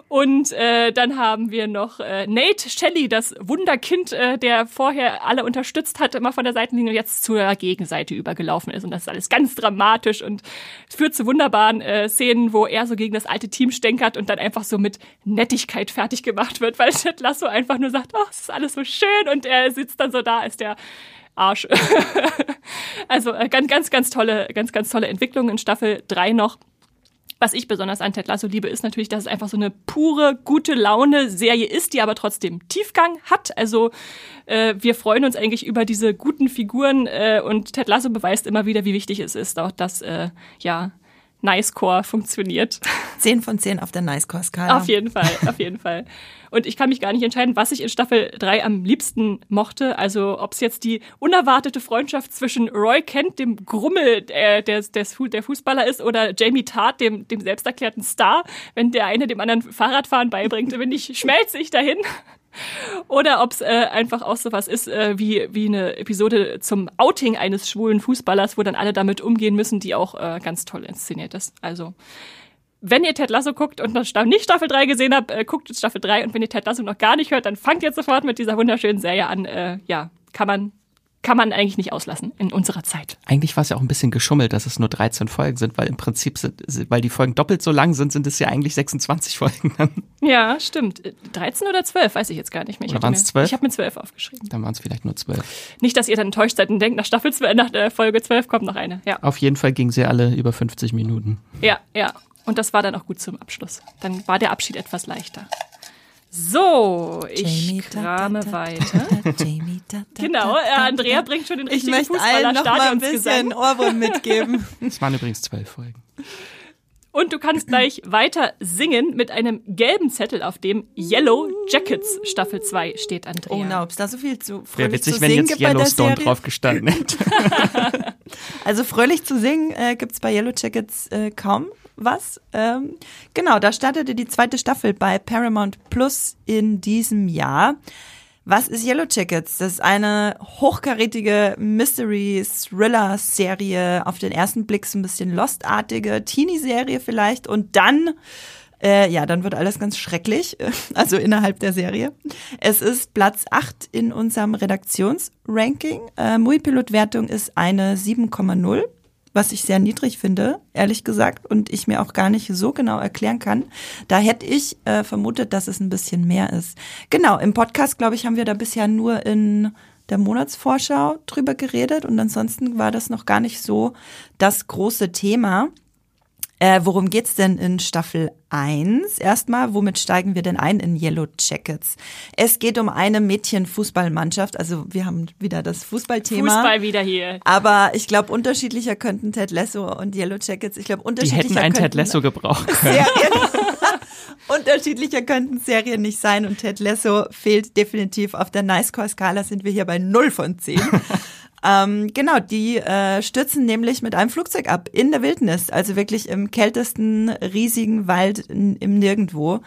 Und äh, dann haben wir noch äh, Nate Shelley, das Wunderkind, äh, der vorher alle unterstützt hat, immer von der Seitenlinie und jetzt zur Gegenseite übergelaufen ist. Und das ist alles ganz dramatisch und führt zu wunderbaren äh, Szenen, wo er so gegen das alte Team stänkert und dann einfach so mit Nettigkeit fertig gemacht wird, weil [laughs] Ted Lasso einfach nur sagt, oh, es ist alles so schön und er sitzt dann so da als der Arsch. [laughs] also äh, ganz, ganz, ganz tolle, ganz, ganz tolle Entwicklung in Staffel 3 noch. Was ich besonders an Ted Lasso liebe, ist natürlich, dass es einfach so eine pure, gute Laune-Serie ist, die aber trotzdem Tiefgang hat. Also äh, wir freuen uns eigentlich über diese guten Figuren äh, und Ted Lasso beweist immer wieder, wie wichtig es ist, auch dass äh, ja Nicecore funktioniert. Zehn von zehn auf der Nicecore-Skala. Auf jeden Fall, auf jeden Fall. Und ich kann mich gar nicht entscheiden, was ich in Staffel 3 am liebsten mochte. Also ob es jetzt die unerwartete Freundschaft zwischen Roy Kent, dem Grummel der, der, der Fußballer ist, oder Jamie Tart, dem, dem selbsterklärten Star, wenn der eine dem anderen Fahrradfahren beibringt, bin ich, schmelze ich dahin. Oder ob es äh, einfach auch so was ist äh, wie, wie eine Episode zum Outing eines schwulen Fußballers, wo dann alle damit umgehen müssen, die auch äh, ganz toll inszeniert ist. Also wenn ihr Ted Lasso guckt und noch nicht Staffel 3 gesehen habt, äh, guckt jetzt Staffel 3 und wenn ihr Ted Lasso noch gar nicht hört, dann fangt jetzt sofort mit dieser wunderschönen Serie an. Äh, ja, kann man kann man eigentlich nicht auslassen in unserer Zeit. Eigentlich war es ja auch ein bisschen geschummelt, dass es nur 13 Folgen sind, weil im Prinzip sind, weil die Folgen doppelt so lang sind, sind es ja eigentlich 26 Folgen. [laughs] Ja, stimmt. 13 oder 12, weiß ich jetzt gar nicht mehr. oder waren es 12? Ich habe mir 12 aufgeschrieben. Dann waren es vielleicht nur 12. Nicht, dass ihr dann enttäuscht seid und denkt, nach Staffel 12, nach der Folge 12 kommt noch eine. Ja. Auf jeden Fall gingen sie alle über 50 Minuten. Ja, ja. Und das war dann auch gut zum Abschluss. Dann war der Abschied etwas leichter. So, ich Jamie, krame da, da, weiter. Jamie, genau, äh, Andrea bringt schon den richtigen Ich möchte allen noch mal ein bisschen Ohrwurm mitgeben. [laughs] Es waren übrigens zwölf Folgen. Und du kannst gleich weiter singen mit einem gelben Zettel, auf dem Yellow Jackets Staffel 2 steht, Andrea. Oh, na, ob es da so viel zu fröhlich Wäre witzig, zu wenn singen jetzt Yellowstone drauf gestanden hätte. [laughs] also fröhlich zu singen äh, gibt es bei Yellow Jackets äh, kaum was. Ähm, genau, da startete die zweite Staffel bei Paramount Plus in diesem Jahr. Was ist Yellow Jackets? Das ist eine hochkarätige Mystery-Thriller-Serie, auf den ersten Blick so ein bisschen Lost-artige Teenie-Serie vielleicht und dann äh, ja, dann wird alles ganz schrecklich, [laughs] also innerhalb der Serie. Es ist Platz 8 in unserem Redaktionsranking. Äh, Muipilot-Wertung ist eine 7,0 was ich sehr niedrig finde, ehrlich gesagt, und ich mir auch gar nicht so genau erklären kann. Da hätte ich äh, vermutet, dass es ein bisschen mehr ist. Genau, im Podcast, glaube ich, haben wir da bisher nur in der Monatsvorschau drüber geredet und ansonsten war das noch gar nicht so das große Thema. Äh, worum geht's denn in Staffel 1? Erstmal, womit steigen wir denn ein in Yellow Jackets? Es geht um eine Mädchenfußballmannschaft. Also wir haben wieder das Fußballthema. Fußball wieder hier. Aber ich glaube, unterschiedlicher könnten Ted Lasso und Yellow Jackets. Ich glaube, Die unterschiedlicher hätten einen Ted könnten Lasso gebraucht können. Serien. [laughs] Unterschiedlicher könnten Serien nicht sein und Ted Lasso fehlt definitiv. Auf der Nice-Core-Skala sind wir hier bei 0 von 10. ähm, genau, die äh, stürzen nämlich mit einem Flugzeug ab in der Wildnis, also wirklich im kältesten, riesigen Wald in, im Nirgendwo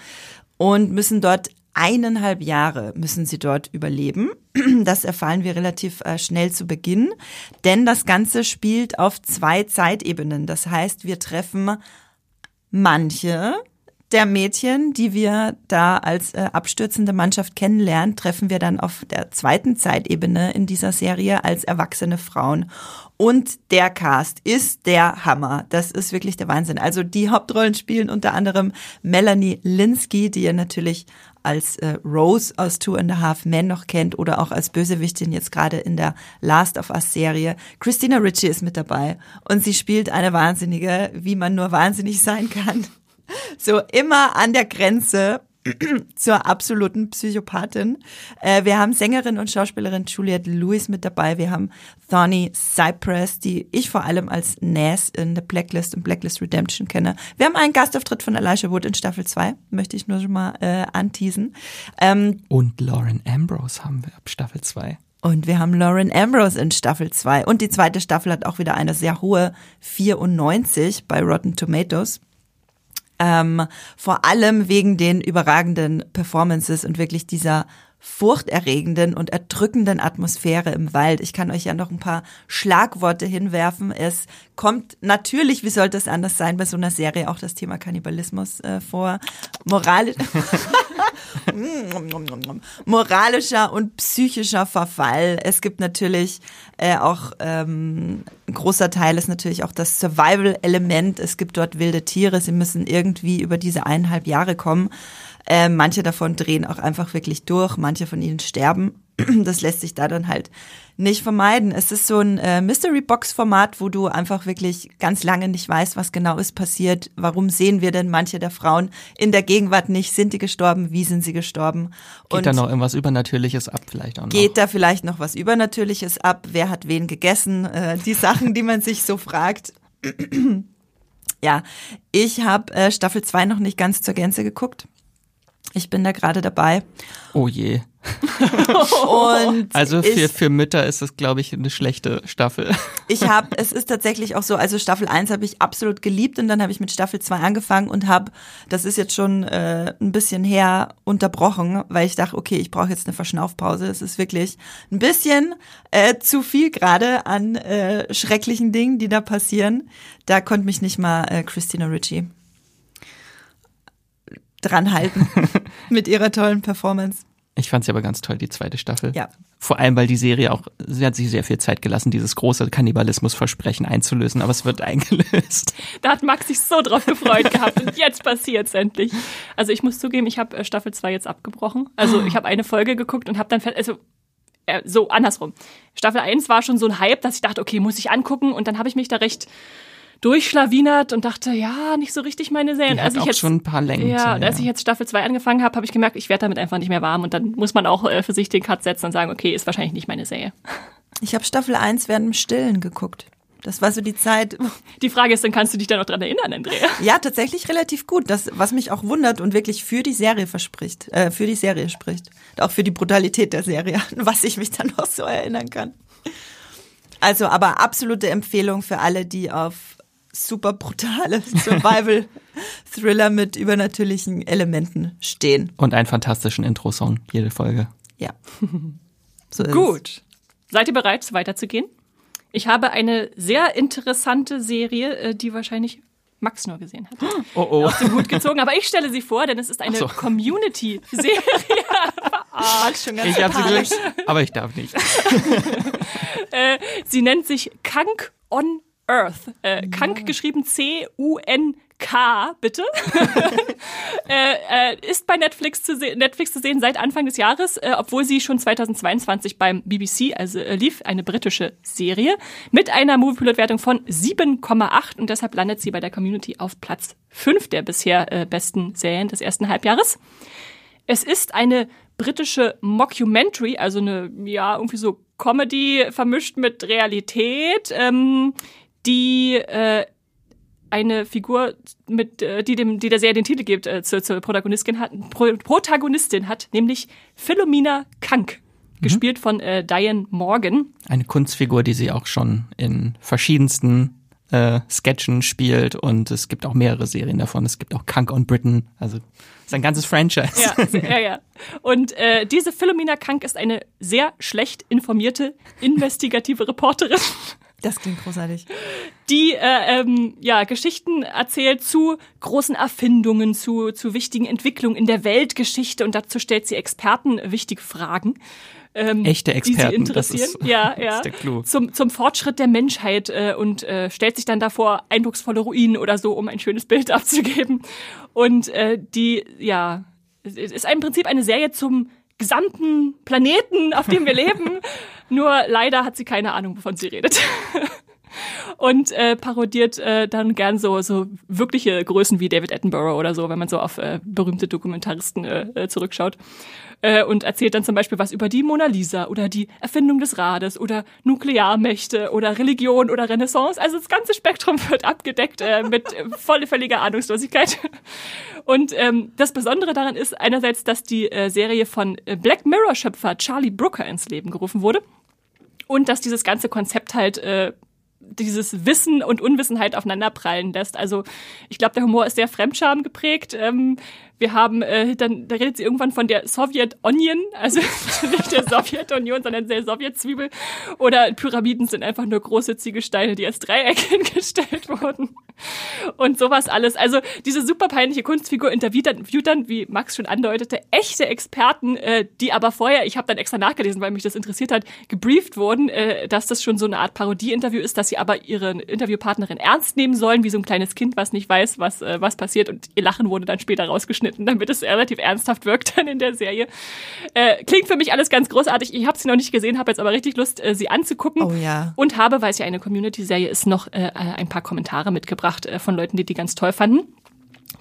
und müssen dort eineinhalb Jahre müssen sie dort überleben. [clears throat] Das erfahren wir relativ äh, schnell zu Beginn, denn das Ganze spielt auf zwei Zeitebenen. Das heißt, wir treffen manche der Mädchen, die wir da als äh, abstürzende Mannschaft kennenlernen, treffen wir dann auf der zweiten Zeitebene in dieser Serie als erwachsene Frauen. Und der Cast ist der Hammer. Das ist wirklich der Wahnsinn. Also die Hauptrollen spielen unter anderem Melanie Linsky, die ihr natürlich als äh, Rose aus Two and a Half Men noch kennt oder auch als Bösewichtin jetzt gerade in der Last of Us Serie. Christina Ritchie ist mit dabei und sie spielt eine Wahnsinnige, wie man nur wahnsinnig sein kann. So immer an der Grenze [clears throat] zur absoluten Psychopathin. Äh, wir haben Sängerin und Schauspielerin Juliette Lewis mit dabei. Wir haben Thorny Cypress, die ich vor allem als Nas in The Blacklist und Blacklist Redemption kenne. Wir haben einen Gastauftritt von Elisha Wood in Staffel 2, möchte ich nur schon mal äh, anteasen. Ähm, Und Lauren Ambrose haben wir ab Staffel 2. und wir haben Lauren Ambrose in Staffel 2. Und die zweite Staffel hat auch wieder eine sehr hohe 94 bei Rotten Tomatoes. Ähm, vor allem wegen den überragenden Performances und wirklich dieser furchterregenden und erdrückenden Atmosphäre im Wald. Ich kann euch ja noch ein paar Schlagworte hinwerfen. Es kommt natürlich, wie sollte es anders sein, bei so einer Serie auch das Thema Kannibalismus äh, vor. Moral [laughs] moralischer und psychischer Verfall. Es gibt natürlich äh, auch ähm, ein großer Teil ist natürlich auch das Survival-Element. Es gibt dort wilde Tiere. Sie müssen irgendwie über diese eineinhalb Jahre kommen. Äh, manche davon drehen auch einfach wirklich durch. Manche von ihnen sterben. [clears throat] Das lässt sich da dann halt nicht vermeiden. Es ist so ein äh, Mystery-Box-Format, wo du einfach wirklich ganz lange nicht weißt, was genau ist passiert. Warum sehen wir denn manche der Frauen in der Gegenwart nicht? Sind die gestorben? Wie sind sie gestorben? Geht da noch irgendwas Übernatürliches ab vielleicht auch noch? Geht da vielleicht noch was Übernatürliches ab? Wer hat wen gegessen? Äh, die Sachen, die man sich so fragt. [clears throat] ja, ich habe äh, Staffel 2 noch nicht ganz zur Gänze geguckt. Ich bin da gerade dabei. Oh je. [laughs] Und Also für, ich, für Mütter ist es, glaube ich, eine schlechte Staffel. [laughs] ich habe, es ist tatsächlich auch so, also Staffel 1 habe ich absolut geliebt und dann habe ich mit Staffel 2 angefangen und habe, das ist jetzt schon äh, ein bisschen her, unterbrochen, weil ich dachte, okay, ich brauche jetzt eine Verschnaufpause. Es ist wirklich ein bisschen äh, zu viel gerade an äh, schrecklichen Dingen, die da passieren. Da konnte mich nicht mal äh, Christina Ritchie dran halten [laughs] mit ihrer tollen Performance. Ich fand sie aber ganz toll, die zweite Staffel. Ja. Vor allem, weil die Serie auch, sie hat sich sehr viel Zeit gelassen, dieses große Kannibalismusversprechen einzulösen, aber es wird [laughs] eingelöst. Da hat Max sich so drauf gefreut gehabt und jetzt passiert's endlich. Also ich muss zugeben, ich habe äh, Staffel 2 jetzt abgebrochen. Also ich habe eine Folge geguckt und habe dann, also äh, so andersrum. Staffel 1 war schon so ein Hype, dass ich dachte, okay, muss ich angucken und dann habe ich mich da recht durchschlawinert und dachte, ja, nicht so richtig meine Serien. Die hat als ich auch jetzt, schon ein paar Längen. ja, und als ich jetzt Staffel 2 angefangen habe, habe ich gemerkt, ich werde damit einfach nicht mehr warm und dann muss man auch äh, für sich den Cut setzen und sagen, okay, ist wahrscheinlich nicht meine Serie. Ich habe Staffel 1 während dem Stillen geguckt. Das war so die Zeit. Die Frage ist, dann kannst du dich da noch dran erinnern, Andrea? [laughs] Ja, tatsächlich relativ gut. Das, was mich auch wundert und wirklich für die Serie verspricht, äh, für die Serie spricht. Auch für die Brutalität der Serie, [laughs] was ich mich dann noch so erinnern kann. Also, aber absolute Empfehlung für alle, die auf super brutale [laughs] Survival-Thriller mit übernatürlichen Elementen stehen. Und einen fantastischen Intro-Song, jede Folge. Ja. [laughs] So ist es. Gut. Seid ihr bereit, weiterzugehen? Ich habe eine sehr interessante Serie, äh, die wahrscheinlich Max nur gesehen hat. [gasps] Oh oh. Aus dem Hut gezogen, aber ich stelle sie vor, denn es ist eine Ach so. Community-Serie. [laughs] Max schon ganz Ich habe sie gelöst, aber ich darf nicht. äh, sie nennt sich Kank on Earth. Äh, Kank geschrieben C-U-N K, bitte, [laughs] äh, äh, ist bei Netflix zu, Netflix zu sehen seit Anfang des Jahres, äh, obwohl sie schon 2022 beim BBC also äh, lief, eine britische Serie mit einer Moviepilot-Wertung von 7,8 und deshalb landet sie bei der Community auf Platz 5 der bisher äh, besten Serien des ersten Halbjahres. Es ist eine britische Mockumentary, also eine ja irgendwie so Comedy vermischt mit Realität, ähm, die äh, eine Figur, mit, äh, die, dem, die der Serie den Titel gibt, äh, zur, zur Protagonistin, hat, Pro, Protagonistin hat, nämlich Philomena Kank, mhm. gespielt von äh, Diane Morgan. Eine Kunstfigur, die sie auch schon in verschiedensten äh, Sketchen spielt und es gibt auch mehrere Serien davon. Es gibt auch Kank on Britain, also es ist ein ganzes Franchise. Ja, [laughs] ja, ja. Und äh, diese Philomena Kank ist eine sehr schlecht informierte, investigative Reporterin. Das klingt großartig. Die äh, ähm, ja Geschichten erzählt zu großen Erfindungen, zu zu wichtigen Entwicklungen in der Weltgeschichte und dazu stellt sie Experten wichtige Fragen. Ähm, Echte Experten, die sie interessieren. Das ist, [laughs] ja, ja. Das ist der Clou. Zum, zum Fortschritt der Menschheit äh, und äh, stellt sich dann davor eindrucksvolle Ruinen oder so, um ein schönes Bild [laughs] abzugeben. Und äh, die, ja, ist im Prinzip eine Serie zum gesamten Planeten, auf dem wir leben. [laughs] Nur leider hat sie keine Ahnung, wovon sie redet. [laughs] und äh, parodiert äh, dann gern so so wirkliche Größen wie David Attenborough oder so, wenn man so auf äh, berühmte Dokumentaristen äh, äh zurückschaut äh, und erzählt dann zum Beispiel was über die Mona Lisa oder die Erfindung des Rades oder Nuklearmächte oder Religion oder Renaissance. Also das ganze Spektrum [laughs] wird abgedeckt äh, mit voll, völliger Ahnungslosigkeit. Und ähm, das Besondere daran ist einerseits, dass die äh, Serie von äh, Black Mirror-Schöpfer Charlie Brooker ins Leben gerufen wurde und dass dieses ganze Konzept halt äh, dieses Wissen und Unwissenheit aufeinanderprallen lässt. Also ich glaube, der Humor ist sehr Fremdscham geprägt. Ähm, wir haben, äh, dann da redet sie irgendwann von der Soviet Onion, also [laughs] nicht der Sowjetunion, sondern der Sowjetzwiebel. Oder Pyramiden sind einfach nur große Ziegelsteine, die als Dreieck [laughs] hingestellt wurden. Und sowas alles. Also diese super peinliche Kunstfigur interviewt dann, wie Max schon andeutete, echte Experten, äh, die aber vorher, ich habe dann extra nachgelesen, weil mich das interessiert hat, gebrieft wurden, äh, dass das schon so eine Art Parodie-Interview ist, dass sie aber ihre Interviewpartnerin ernst nehmen sollen, wie so ein kleines Kind, was nicht weiß, was, äh, was passiert. Und ihr Lachen wurde dann später rausgeschnitten geschnitten, damit es relativ ernsthaft wirkt dann in der Serie. Äh, klingt für mich alles ganz großartig. Ich habe sie noch nicht gesehen, habe jetzt aber richtig Lust, äh, sie anzugucken. Oh ja. Und habe, weil es ja eine Community-Serie ist, noch äh, ein paar Kommentare mitgebracht äh, von Leuten, die die ganz toll fanden.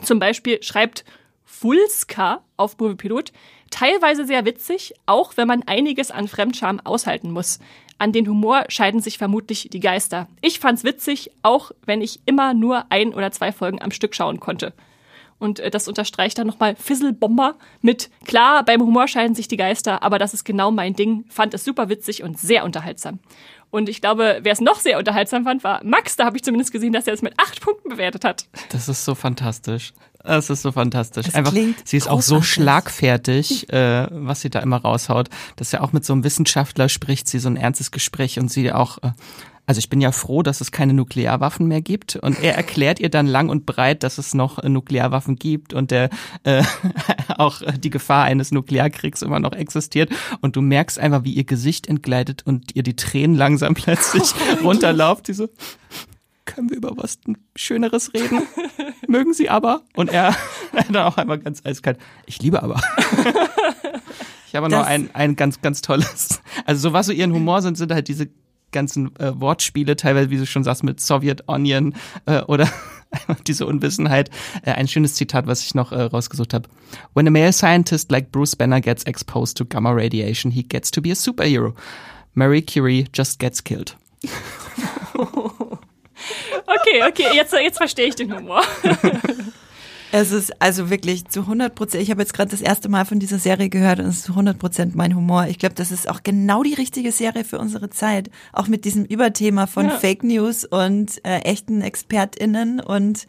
Zum Beispiel schreibt Fulska auf Moviepilot, teilweise sehr witzig, auch wenn man einiges an Fremdscham aushalten muss. An den Humor scheiden sich vermutlich die Geister. Ich fand's witzig, auch wenn ich immer nur ein oder zwei Folgen am Stück schauen konnte. Und äh, das unterstreicht dann nochmal Fizzle-Bomber mit, klar, beim Humor scheiden sich die Geister, aber das ist genau mein Ding. Fand es super witzig und sehr unterhaltsam. Und ich glaube, wer es noch sehr unterhaltsam fand, war Max. Da habe ich zumindest gesehen, dass er es mit acht Punkten bewertet hat. Das ist so fantastisch. Das ist so fantastisch. Das Einfach, sie ist großartig. auch so schlagfertig, [laughs] äh, was sie da immer raushaut, dass er auch mit so einem Wissenschaftler spricht, sie so ein ernstes Gespräch und sie auch äh, also ich bin ja froh, dass es keine Nuklearwaffen mehr gibt. Und er erklärt ihr dann lang und breit, dass es noch äh, Nuklearwaffen gibt und der äh, [laughs] auch die Gefahr eines Nuklearkriegs immer noch existiert. Und du merkst einfach, wie ihr Gesicht entgleitet und ihr die Tränen langsam plötzlich [laughs] runterlaufen. Die so, können wir über was Schöneres reden? [laughs] Mögen Sie aber? Und er dann auch einmal ganz eiskalt, ich liebe aber. Ich habe noch ein, ein ganz, ganz tolles. Also so was so ihren Humor sind, sind halt diese ganzen äh, Wortspiele, teilweise, wie du schon sagst, mit Soviet Onion äh, oder [laughs] diese Unwissenheit. Äh, ein schönes Zitat, was ich noch äh, rausgesucht habe. When a male scientist like Bruce Banner gets exposed to gamma radiation, he gets to be a superhero. Marie Curie just gets killed. [laughs] okay, okay, jetzt, jetzt verstehe ich den Humor. [laughs] Es ist also wirklich zu 100 Prozent, ich habe jetzt gerade das erste Mal von dieser Serie gehört und es ist zu 100 Prozent mein Humor. Ich glaube, das ist auch genau die richtige Serie für unsere Zeit. Auch mit diesem Überthema von ja. Fake News und äh, echten ExpertInnen und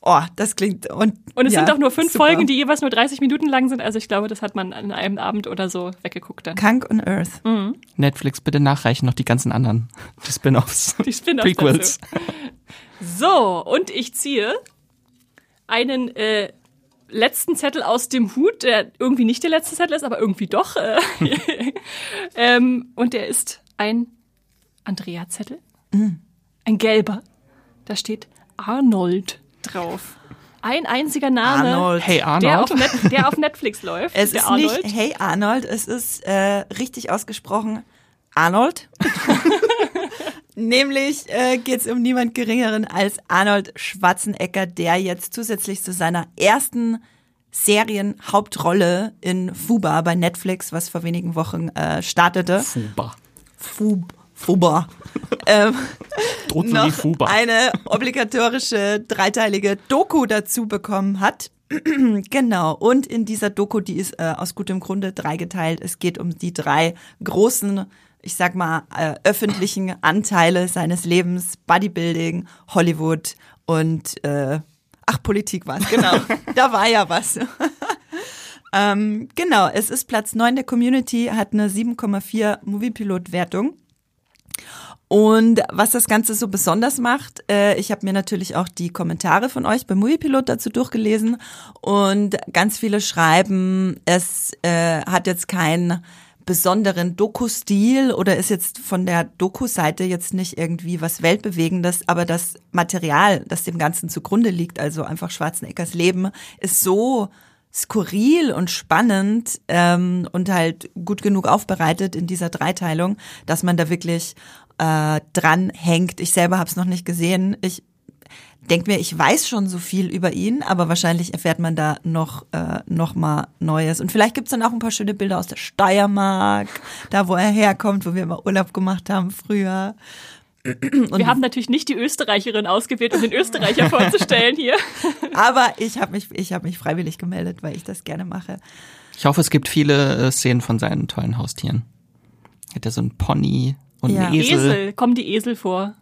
Oh, das klingt und und es ja, sind auch nur fünf super. Folgen, die jeweils nur 30 Minuten lang sind. Also ich glaube, das hat man an einem Abend oder so weggeguckt dann. Kank und Earth. Mhm. Netflix bitte nachreichen noch die ganzen anderen die Spin-offs, die Spin-offs Prequels. Dazu. So und ich ziehe einen äh, letzten Zettel aus dem Hut, der irgendwie nicht der letzte Zettel ist, aber irgendwie doch. Äh, [laughs] ähm, und der ist ein Andrea-Zettel. Mhm. Ein gelber. Da steht Arnold drauf. Ein einziger Name, Arnold. Hey Der, Arnold. auf Net der auf Netflix läuft. Es der ist Arnold. nicht Hey Arnold, es ist äh, richtig ausgesprochen Arnold. [laughs] Nämlich äh, geht es um niemand Geringeren als Arnold Schwarzenegger, der jetzt zusätzlich zu seiner ersten Serienhauptrolle in Fuba bei Netflix, was vor wenigen Wochen äh, startete. Fuba. Fub, Fuba. [laughs] ähm, noch Fuba. eine obligatorische dreiteilige Doku dazu bekommen hat. [clears throat] genau. Und in dieser Doku, die ist äh, aus gutem Grunde dreigeteilt. Es geht um die drei großen, ich sag mal, äh, öffentlichen Anteile seines Lebens. Bodybuilding, Hollywood und äh, ach, Politik war es, genau. [laughs] da war ja was. [laughs] ähm, genau, es ist Platz 9 der Community, hat eine 7,4 Moviepilot-Wertung. Und was das Ganze so besonders macht, äh, ich habe mir natürlich auch die Kommentare von euch beim Moviepilot dazu durchgelesen und ganz viele schreiben, es äh, hat jetzt keinen besonderen Doku-Stil oder ist jetzt von der Doku-Seite jetzt nicht irgendwie was Weltbewegendes, aber das Material, das dem Ganzen zugrunde liegt, also einfach Schwarzeneggers Leben, ist so skurril und spannend ähm, und halt gut genug aufbereitet in dieser Dreiteilung, dass man da wirklich äh, dran hängt. Ich selber habe es noch nicht gesehen. Ich denke mir, ich weiß schon so viel über ihn, aber wahrscheinlich erfährt man da noch, äh, noch mal Neues. Und vielleicht gibt's dann auch ein paar schöne Bilder aus der Steiermark, da wo er herkommt, wo wir immer Urlaub gemacht haben früher. [clears throat] Wir haben natürlich nicht die Österreicherin ausgewählt, um den Österreicher [laughs] vorzustellen hier. Aber ich habe mich, ich habe mich freiwillig gemeldet, weil ich das gerne mache. Ich hoffe, es gibt viele äh, Szenen von seinen tollen Haustieren. Hat er so ein Pony und Ja. einen Esel. Esel, kommen die Esel vor.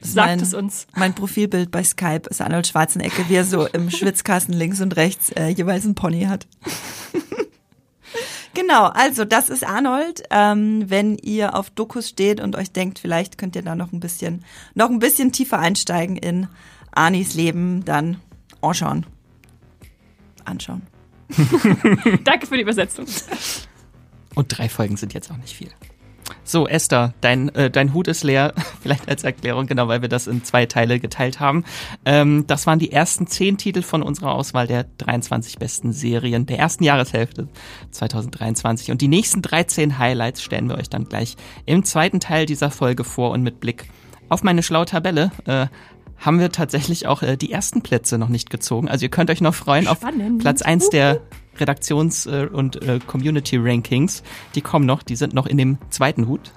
Sagt mein, es uns. Mein Profilbild bei Skype ist Arnold Schwarzenegger, wie er so im [laughs] Schwitzkasten links und rechts äh, jeweils ein Pony hat. [laughs] genau, also das ist Arnold. Ähm, wenn ihr auf Dokus steht und euch denkt, vielleicht könnt ihr da noch ein bisschen, noch ein bisschen tiefer einsteigen in Arnis Leben, dann anschauen. Anschauen. [laughs] Danke für die Übersetzung. Und drei Folgen sind jetzt auch nicht viel. So, Esther, dein, äh, dein Hut ist leer. [laughs] Vielleicht als Erklärung, genau, weil wir das in zwei Teile geteilt haben. Ähm, das waren die ersten zehn Titel von unserer Auswahl der 23 besten Serien der ersten Jahreshälfte 2023. Und die nächsten 13 Highlights stellen wir euch dann gleich im zweiten Teil dieser Folge vor. Und mit Blick auf meine schlaue Tabelle äh, haben wir tatsächlich auch äh, die ersten Plätze noch nicht gezogen. Also ihr könnt euch noch freuen Spannend. auf Platz eins der Redaktions- äh, und äh, Community-Rankings. Die kommen noch, die sind noch in dem zweiten Hut.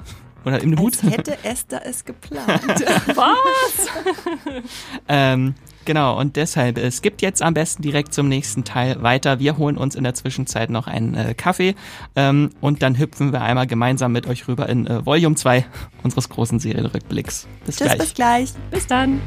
Oder im Hut. Als [laughs] hätte Esther es geplant. [laughs] Was? ähm, genau, und deshalb, es gibt jetzt am besten direkt zum nächsten Teil weiter. Wir holen uns in der Zwischenzeit noch einen äh, Kaffee ähm, und dann hüpfen wir einmal gemeinsam mit euch rüber in äh, Volume 2 unseres großen Serienrückblicks. Bis Tschüss, gleich. bis gleich. Bis dann.